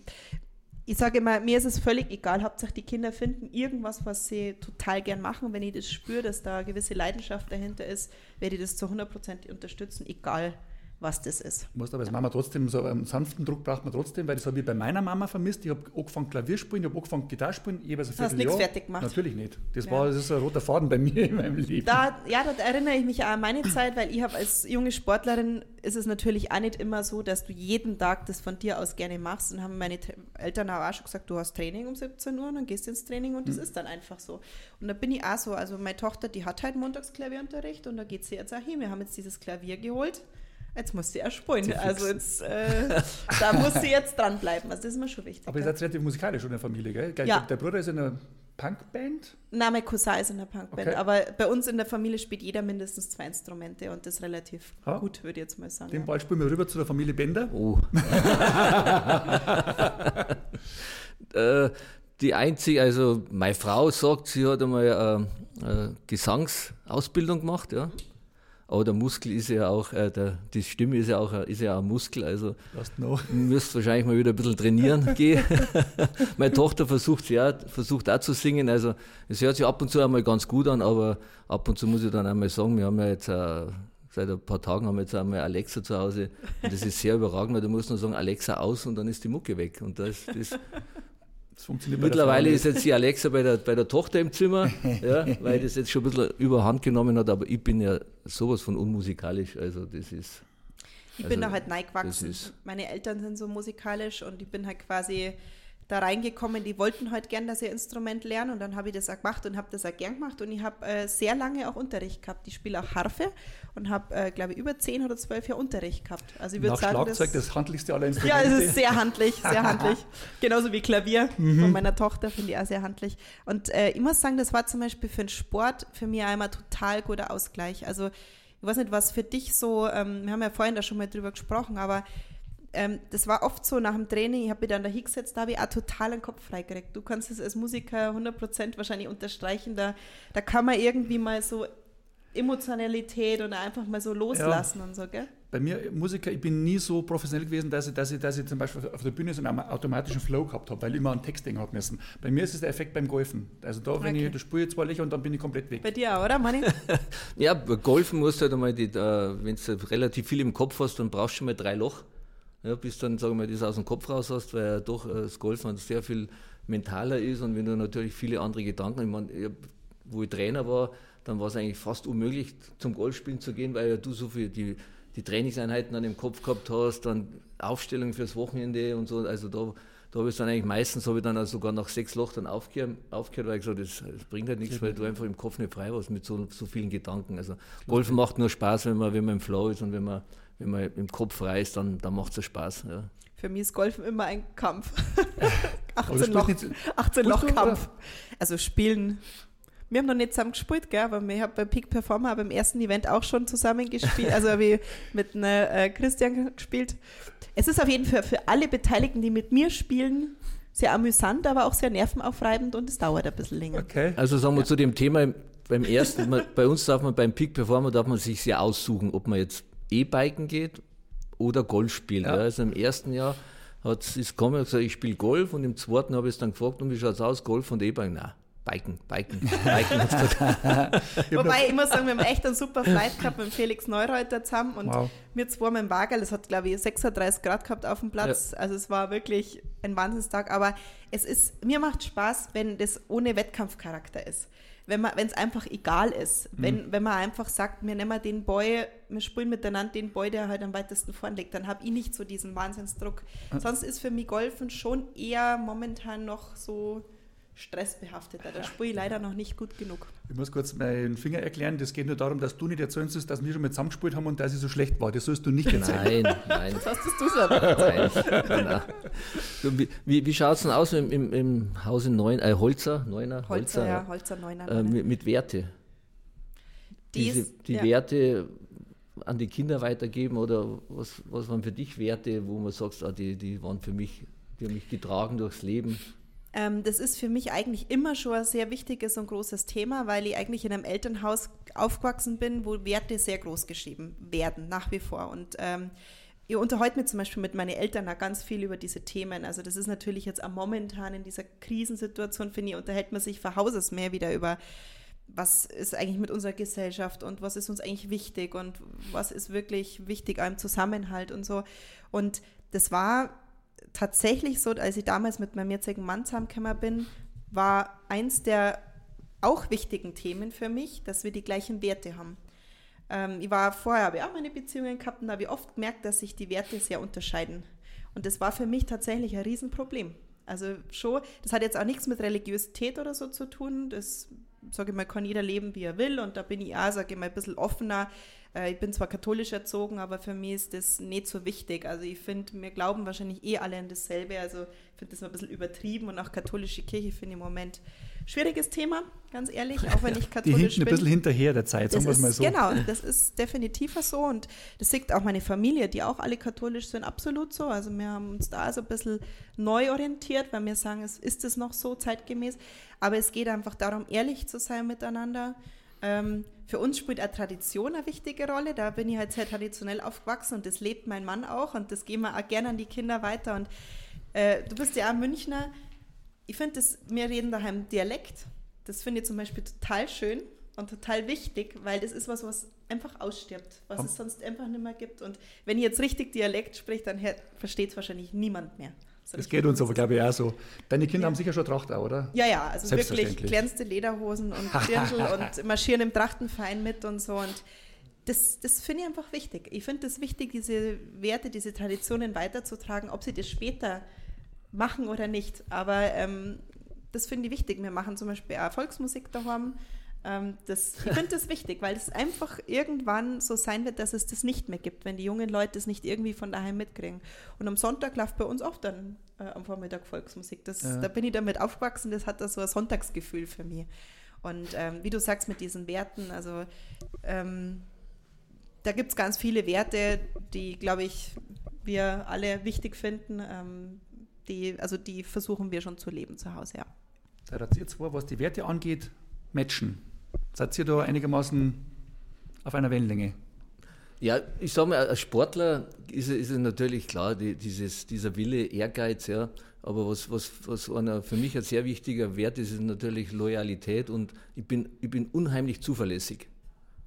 ich sage immer, mir ist es völlig egal. Hauptsache die Kinder finden irgendwas, was sie total gern machen. Wenn ich das spüre, dass da eine gewisse Leidenschaft dahinter ist, werde ich das zu 100% unterstützen, egal was das ist. Muss aber als Mama trotzdem so einen sanften Druck braucht man trotzdem, weil das habe ich bei meiner Mama vermisst. Ich habe angefangen Klavier spielen, ich habe angefangen Gitarre spielen, jeweils ein Hast nichts fertig gemacht? Natürlich nicht. Das ja. war das ist ein roter Faden bei *laughs* mir in meinem Leben. Da, ja, da erinnere ich mich auch an meine Zeit, weil ich habe als junge Sportlerin ist es natürlich auch nicht immer so, dass du jeden Tag das von dir aus gerne machst. Und haben meine Eltern auch schon gesagt, du hast Training um 17 Uhr und dann gehst du ins Training und das mhm. ist dann einfach so. Und da bin ich auch so. Also meine Tochter, die hat halt montags Klavierunterricht und da geht sie jetzt auch hin. Wir haben jetzt dieses Klavier geholt jetzt muss sie erspringen. Also jetzt, äh, da muss sie jetzt dranbleiben. Also das ist mir schon wichtig. Aber ihr seid relativ musikalisch in der Familie, gell? Ja. Der Bruder ist in einer Punkband? Nein, mein Cousin ist in einer Punkband. Okay. Aber bei uns in der Familie spielt jeder mindestens zwei Instrumente und das relativ ha? gut, würde ich jetzt mal sagen. Den Ball spielen wir rüber zu der Familie Bender. Oh. *laughs* äh, die einzige, also meine Frau sagt, sie hat einmal eine, äh, eine Gesangsausbildung gemacht, ja. Aber der Muskel ist ja auch, äh, der, die Stimme ist ja auch, ist ja auch ein Muskel, also du müsst wahrscheinlich mal wieder ein bisschen trainieren *laughs* gehen. *laughs* Meine Tochter versucht ja, versucht auch zu singen, also es hört sich ab und zu einmal ganz gut an, aber ab und zu muss ich dann einmal sagen, wir haben ja jetzt äh, seit ein paar Tagen haben wir jetzt einmal Alexa zu Hause. Und das ist sehr überragend, weil du musst nur sagen Alexa aus und dann ist die Mucke weg. Und das, das Mittlerweile ist jetzt die Alexa bei der, bei der Tochter im Zimmer, *laughs* ja, weil das jetzt schon ein bisschen überhand genommen hat, aber ich bin ja sowas von unmusikalisch, also das ist. Ich also, bin da halt neigewachsen. Meine Eltern sind so musikalisch und ich bin halt quasi da reingekommen, die wollten halt gern, dass ich Instrument lernen und dann habe ich das auch gemacht und habe das auch gern gemacht und ich habe äh, sehr lange auch Unterricht gehabt. Ich spiele auch Harfe und habe, äh, glaube ich, über zehn oder zwölf Jahre Unterricht gehabt. Also ich würde sagen, Schlagzeug das, das handlichste aller Instrumente. Ja, es ist sehr handlich, sehr *laughs* handlich. Genauso wie Klavier mhm. von meiner Tochter finde ich auch sehr handlich. Und äh, ich muss sagen, das war zum Beispiel für den Sport für mich einmal total guter Ausgleich. Also ich weiß nicht, was für dich so, ähm, wir haben ja vorhin da schon mal drüber gesprochen, aber ähm, das war oft so nach dem Training, ich habe mich dann da hingesetzt, da habe ich auch total den Kopf freigekriegt. Du kannst es als Musiker 100% wahrscheinlich unterstreichen, da, da kann man irgendwie mal so Emotionalität und einfach mal so loslassen ja. und so, gell? bei mir Musiker, ich bin nie so professionell gewesen, dass ich, dass ich, dass ich zum Beispiel auf der Bühne so einen automatischen Flow gehabt habe, weil ich immer einen Text denken habe müssen. Bei mir ist es der Effekt beim Golfen. Also da, wenn okay. ich, da spiele ich zwei Löcher und dann bin ich komplett weg. Bei dir auch, oder, Manni? *laughs* ja, Golfen musst du halt einmal, wenn du relativ viel im Kopf hast, dann brauchst du schon mal drei Loch. Ja, bis dann, sagen wir, das aus dem Kopf raus hast, weil ja doch äh, das Golfen sehr viel mentaler ist und wenn du natürlich viele andere Gedanken, ich meine, wo ich Trainer war, dann war es eigentlich fast unmöglich zum Golfspielen zu gehen, weil ja du so viel die, die Trainingseinheiten dann im Kopf gehabt hast, dann Aufstellung fürs Wochenende und so. Also da, da habe ich dann eigentlich meistens habe ich dann also sogar nach sechs Loch dann aufgehört, aufgehört weil ich gesagt das, das bringt halt nichts, weil du einfach im Kopf nicht frei warst mit so, so vielen Gedanken. Also Golfen macht nur Spaß, wenn man, wenn man im Flow ist und wenn man, wenn man im Kopf frei ist, dann, dann macht es Spaß. Ja. Für mich ist Golfen immer ein Kampf. *laughs* *laughs* 18 Loch, 18 Loch Kampf. Also spielen wir haben noch nicht zusammen gespielt, gell, aber ich habe bei Peak Performer beim ersten Event auch schon zusammen gespielt, also habe ich mit einer, äh, Christian gespielt. Es ist auf jeden Fall für alle Beteiligten, die mit mir spielen, sehr amüsant, aber auch sehr nervenaufreibend und es dauert ein bisschen länger. Okay. Also sagen wir ja. zu dem Thema, beim ersten, bei uns darf man beim Peak Performer darf man sich sehr aussuchen, ob man jetzt E-Biken geht oder Golf spielt. Ja. Ja. Also im ersten Jahr hat es kommen gesagt, ich spiele Golf und im zweiten habe ich es dann gefragt, und wie schaut es aus, Golf und E-Bike? Nein. Biken, Biken, Biken. *laughs* Wobei ich muss sagen, wir haben echt einen super Flight gehabt mit Felix Neureuter zusammen und wow. wir zwei mit dem Wagel, es hat glaube ich 36 Grad gehabt auf dem Platz, ja. also es war wirklich ein Wahnsinnstag, aber es ist, mir macht Spaß, wenn das ohne Wettkampfcharakter ist. Wenn es einfach egal ist, mhm. wenn, wenn man einfach sagt, wir nehmen den Boy, wir spielen miteinander den Boy, der halt am weitesten vorn liegt, dann habe ich nicht so diesen Wahnsinnsdruck. Mhm. Sonst ist für mich Golfen schon eher momentan noch so stressbehafteter. Da spiele ich leider noch nicht gut genug. Ich muss kurz meinen Finger erklären. Das geht nur darum, dass du nicht erzählen sollst, dass wir schon mal zusammengespielt haben und dass ich so schlecht war. Das sollst du nicht erzählen. Nein, nein. Das hast du so nein, Wie, wie, wie schaut es denn aus im, im, im Hause Neun, äh, Holzer? Neuner? Holzer, Holzer ja. Holzer, Neuner. Äh, mit, mit, Werte. Diese, die ja. Werte an die Kinder weitergeben oder was, was waren für dich Werte, wo man sagt, ah, die, die waren für mich, die haben mich getragen durchs Leben? Ähm, das ist für mich eigentlich immer schon ein sehr wichtiges und großes Thema, weil ich eigentlich in einem Elternhaus aufgewachsen bin, wo Werte sehr groß geschrieben werden, nach wie vor. Und ähm, ich unterhalte mich zum Beispiel mit meinen Eltern auch ganz viel über diese Themen. Also das ist natürlich jetzt am momentan in dieser Krisensituation, finde ich, unterhält man sich von Hauses mehr wieder über was ist eigentlich mit unserer Gesellschaft und was ist uns eigentlich wichtig und was ist wirklich wichtig einem Zusammenhalt und so. Und das war tatsächlich so, als ich damals mit meinem jetzigen Mann zusammengekommen bin, war eins der auch wichtigen Themen für mich, dass wir die gleichen Werte haben. Ähm, ich war vorher, habe ich auch meine Beziehungen gehabt und habe oft gemerkt, dass sich die Werte sehr unterscheiden. Und das war für mich tatsächlich ein Riesenproblem. Also schon, das hat jetzt auch nichts mit Religiosität oder so zu tun. Das, sage ich mal, kann jeder leben, wie er will. Und da bin ich auch, sage ich mal, ein bisschen offener äh, ich bin zwar katholisch erzogen, aber für mich ist das nicht so wichtig. Also ich finde, wir glauben wahrscheinlich eh alle an dasselbe. Also ich finde das ein bisschen übertrieben und auch katholische Kirche finde ich im Moment schwieriges Thema, ganz ehrlich, *laughs* auch wenn ich katholisch Die hinten bin. ein bisschen hinterher der Zeit, sagen wir es mal so. Genau, das ist definitiv so und das sieht auch meine Familie, die auch alle katholisch sind, absolut so. Also wir haben uns da so ein bisschen neu orientiert, weil wir sagen, es ist es noch so zeitgemäß. Aber es geht einfach darum, ehrlich zu sein miteinander, ähm, für uns spielt auch Tradition eine wichtige Rolle. Da bin ich halt sehr traditionell aufgewachsen und das lebt mein Mann auch und das gehen wir auch gerne an die Kinder weiter. Und äh, du bist ja auch Münchner. Ich finde, wir reden daheim Dialekt. Das finde ich zum Beispiel total schön und total wichtig, weil das ist was, was einfach ausstirbt, was es sonst einfach nicht mehr gibt. Und wenn ich jetzt richtig Dialekt spreche, dann versteht es wahrscheinlich niemand mehr. Das geht uns aber, glaube ich, auch so. Deine Kinder ja. haben sicher schon Tracht auch, oder? Ja, ja, also wirklich glänzende Lederhosen und *laughs* Dirndl und marschieren im Trachtenverein mit und so. Und das, das finde ich einfach wichtig. Ich finde es wichtig, diese Werte, diese Traditionen weiterzutragen, ob sie das später machen oder nicht. Aber ähm, das finde ich wichtig. Wir machen zum Beispiel auch Volksmusik daheim. Ähm, das, ich finde das wichtig, weil es einfach irgendwann so sein wird, dass es das nicht mehr gibt, wenn die jungen Leute es nicht irgendwie von daheim mitkriegen. Und am Sonntag läuft bei uns oft dann äh, am Vormittag Volksmusik. Das, ja. Da bin ich damit aufgewachsen, das hat da so ein Sonntagsgefühl für mich. Und ähm, wie du sagst mit diesen Werten, also ähm, da gibt es ganz viele Werte, die, glaube ich, wir alle wichtig finden. Ähm, die, also die versuchen wir schon zu leben zu Hause, ja. Seid ihr jetzt vor, was die Werte angeht, matchen? Seid ihr da einigermaßen auf einer Wellenlänge? Ja, ich sage mal, als Sportler ist, ist es natürlich klar, die, dieses, dieser Wille, Ehrgeiz, ja. Aber was, was, was einer, für mich ein sehr wichtiger Wert ist, ist natürlich Loyalität und ich bin, ich bin unheimlich zuverlässig.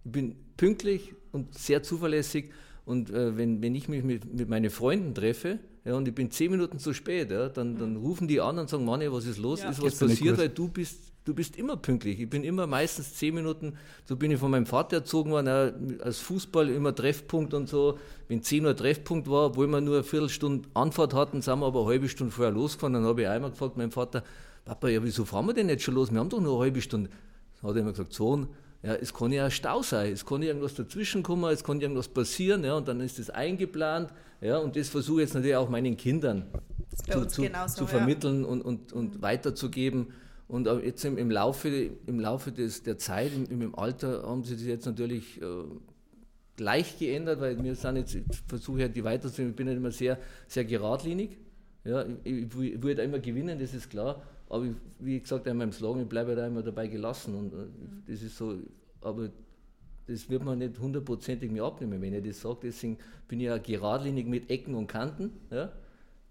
Ich bin pünktlich und sehr zuverlässig und äh, wenn, wenn ich mich mit, mit meinen Freunden treffe, ja, und ich bin zehn Minuten zu spät, ja, dann, dann rufen die an und sagen, Manni, was ist los? Ja. Ist was passiert? Weil du bist du bist immer pünktlich. Ich bin immer meistens zehn Minuten, so bin ich von meinem Vater erzogen worden, als Fußball immer Treffpunkt und so. Wenn 10 Uhr Treffpunkt war, obwohl wir nur eine Viertelstunde Anfahrt hatten, sind wir aber eine halbe Stunde vorher losgefahren. Dann habe ich einmal gefragt, mein Vater, Papa, ja, wieso fahren wir denn jetzt schon los? Wir haben doch nur eine halbe Stunde. Dann hat er immer gesagt, Sohn, ja, es kann ja ein Stau sein, es kann irgendwas dazwischen kommen, es kann irgendwas passieren, ja, und dann ist das eingeplant, ja, und das versuche ich jetzt natürlich auch meinen Kindern zu, zu, zu, vermitteln ja. und, und, und mhm. weiterzugeben. Und jetzt im, im Laufe, im Laufe des, der Zeit, im, im Alter, haben sie das jetzt natürlich äh, leicht geändert, weil wir sind jetzt, ich versuche ja die weiterzunehmen, ich bin ja immer sehr, sehr geradlinig. Ja, ich, ich würde immer gewinnen, das ist klar. Aber ich, wie gesagt, in meinem Slogan, ich bleibe da immer dabei gelassen. Und äh, das ist so, aber das wird man nicht hundertprozentig mir abnehmen, wenn ich das sage. Deswegen bin ich ja geradlinig mit Ecken und Kanten. Ja,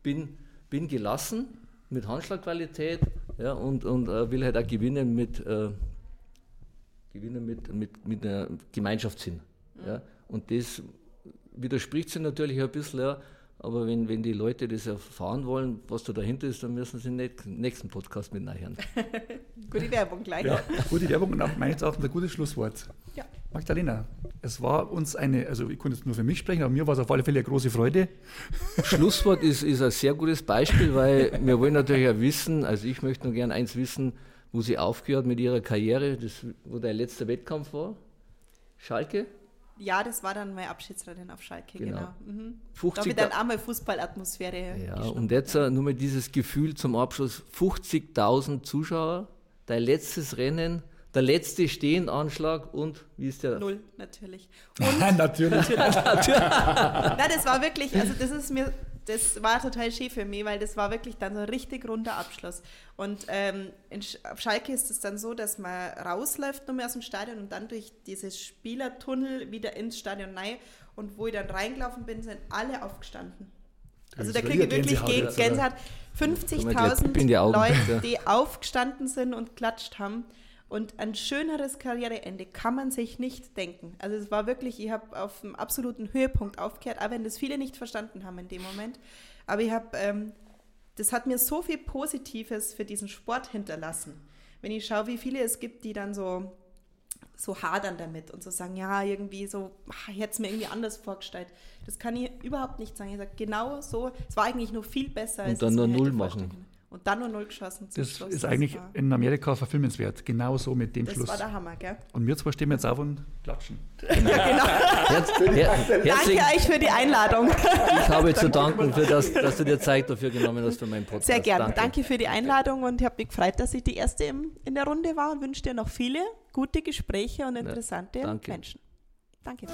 bin, bin gelassen mit Handschlagqualität ja, und, und äh, will halt auch gewinnen mit, äh, gewinnen mit, mit, mit einem Gemeinschaftssinn. Mhm. Ja. Und das widerspricht sich natürlich ein bisschen, ja, aber wenn, wenn die Leute das erfahren wollen, was da dahinter ist, dann müssen sie den nächsten Podcast mit nachhören. *laughs* gute Werbung gleich. Ja, gute Werbung und auch meines Erachtens ein gutes Schlusswort. Ja. Magdalena, es war uns eine, also ich konnte jetzt nur für mich sprechen, aber mir war es auf alle Fälle eine große Freude. *laughs* Schlusswort ist, ist ein sehr gutes Beispiel, weil wir wollen natürlich auch wissen, also ich möchte nur gerne eins wissen, wo sie aufgehört mit ihrer Karriere, das, wo dein letzter Wettkampf war. Schalke? Ja, das war dann mein Abschiedsrennen auf Schalke, genau. genau. Mhm. Da habe ich dann einmal Fußballatmosphäre. Ja, und jetzt uh, nur mal dieses Gefühl zum Abschluss: 50.000 Zuschauer, dein letztes Rennen, der letzte Stehenanschlag und wie ist der? Null, natürlich. *laughs* Und natürlich. *laughs* *laughs* natürlich. Nein, das war wirklich, also das ist mir das war total schön für mich, weil das war wirklich dann so ein richtig runder Abschluss. Und ähm, in auf Schalke ist es dann so, dass man rausläuft nur mehr aus dem Stadion und dann durch dieses Spielertunnel wieder ins Stadion rein. Und wo ich dann reingelaufen bin, sind alle aufgestanden. Also da kriege ich wirklich Gänsehaut. Gänsehaut. 50.000 *laughs* Leute, die aufgestanden sind und klatscht haben. Und ein schöneres Karriereende kann man sich nicht denken. Also es war wirklich, ich habe auf dem absoluten Höhepunkt aufgehört, auch wenn das viele nicht verstanden haben in dem Moment. Aber ich habe, ähm, das hat mir so viel Positives für diesen Sport hinterlassen. Wenn ich schaue, wie viele es gibt, die dann so so hadern damit und so sagen, ja, irgendwie so, ach, ich hätte es mir irgendwie anders vorgestellt. Das kann ich überhaupt nicht sagen. Ich sage, genau so, es war eigentlich nur viel besser. Und dann nur Null machen und dann nur null geschossen. das Schluss. ist eigentlich in Amerika verfilmenswert, genau so mit dem das Schluss. Das war der Hammer, gell? Und wir zwei stehen jetzt auf und klatschen. *laughs* ja, genau. *laughs* Herz, her, Danke euch für die Einladung. Ich habe zu danken, für das, dass du dir Zeit dafür genommen hast für meinen Podcast. Sehr gerne. Danke. Danke für die Einladung und ich habe mich gefreut, dass ich die erste in der Runde war und wünsche dir noch viele gute Gespräche und interessante ja, danke. Menschen. Danke.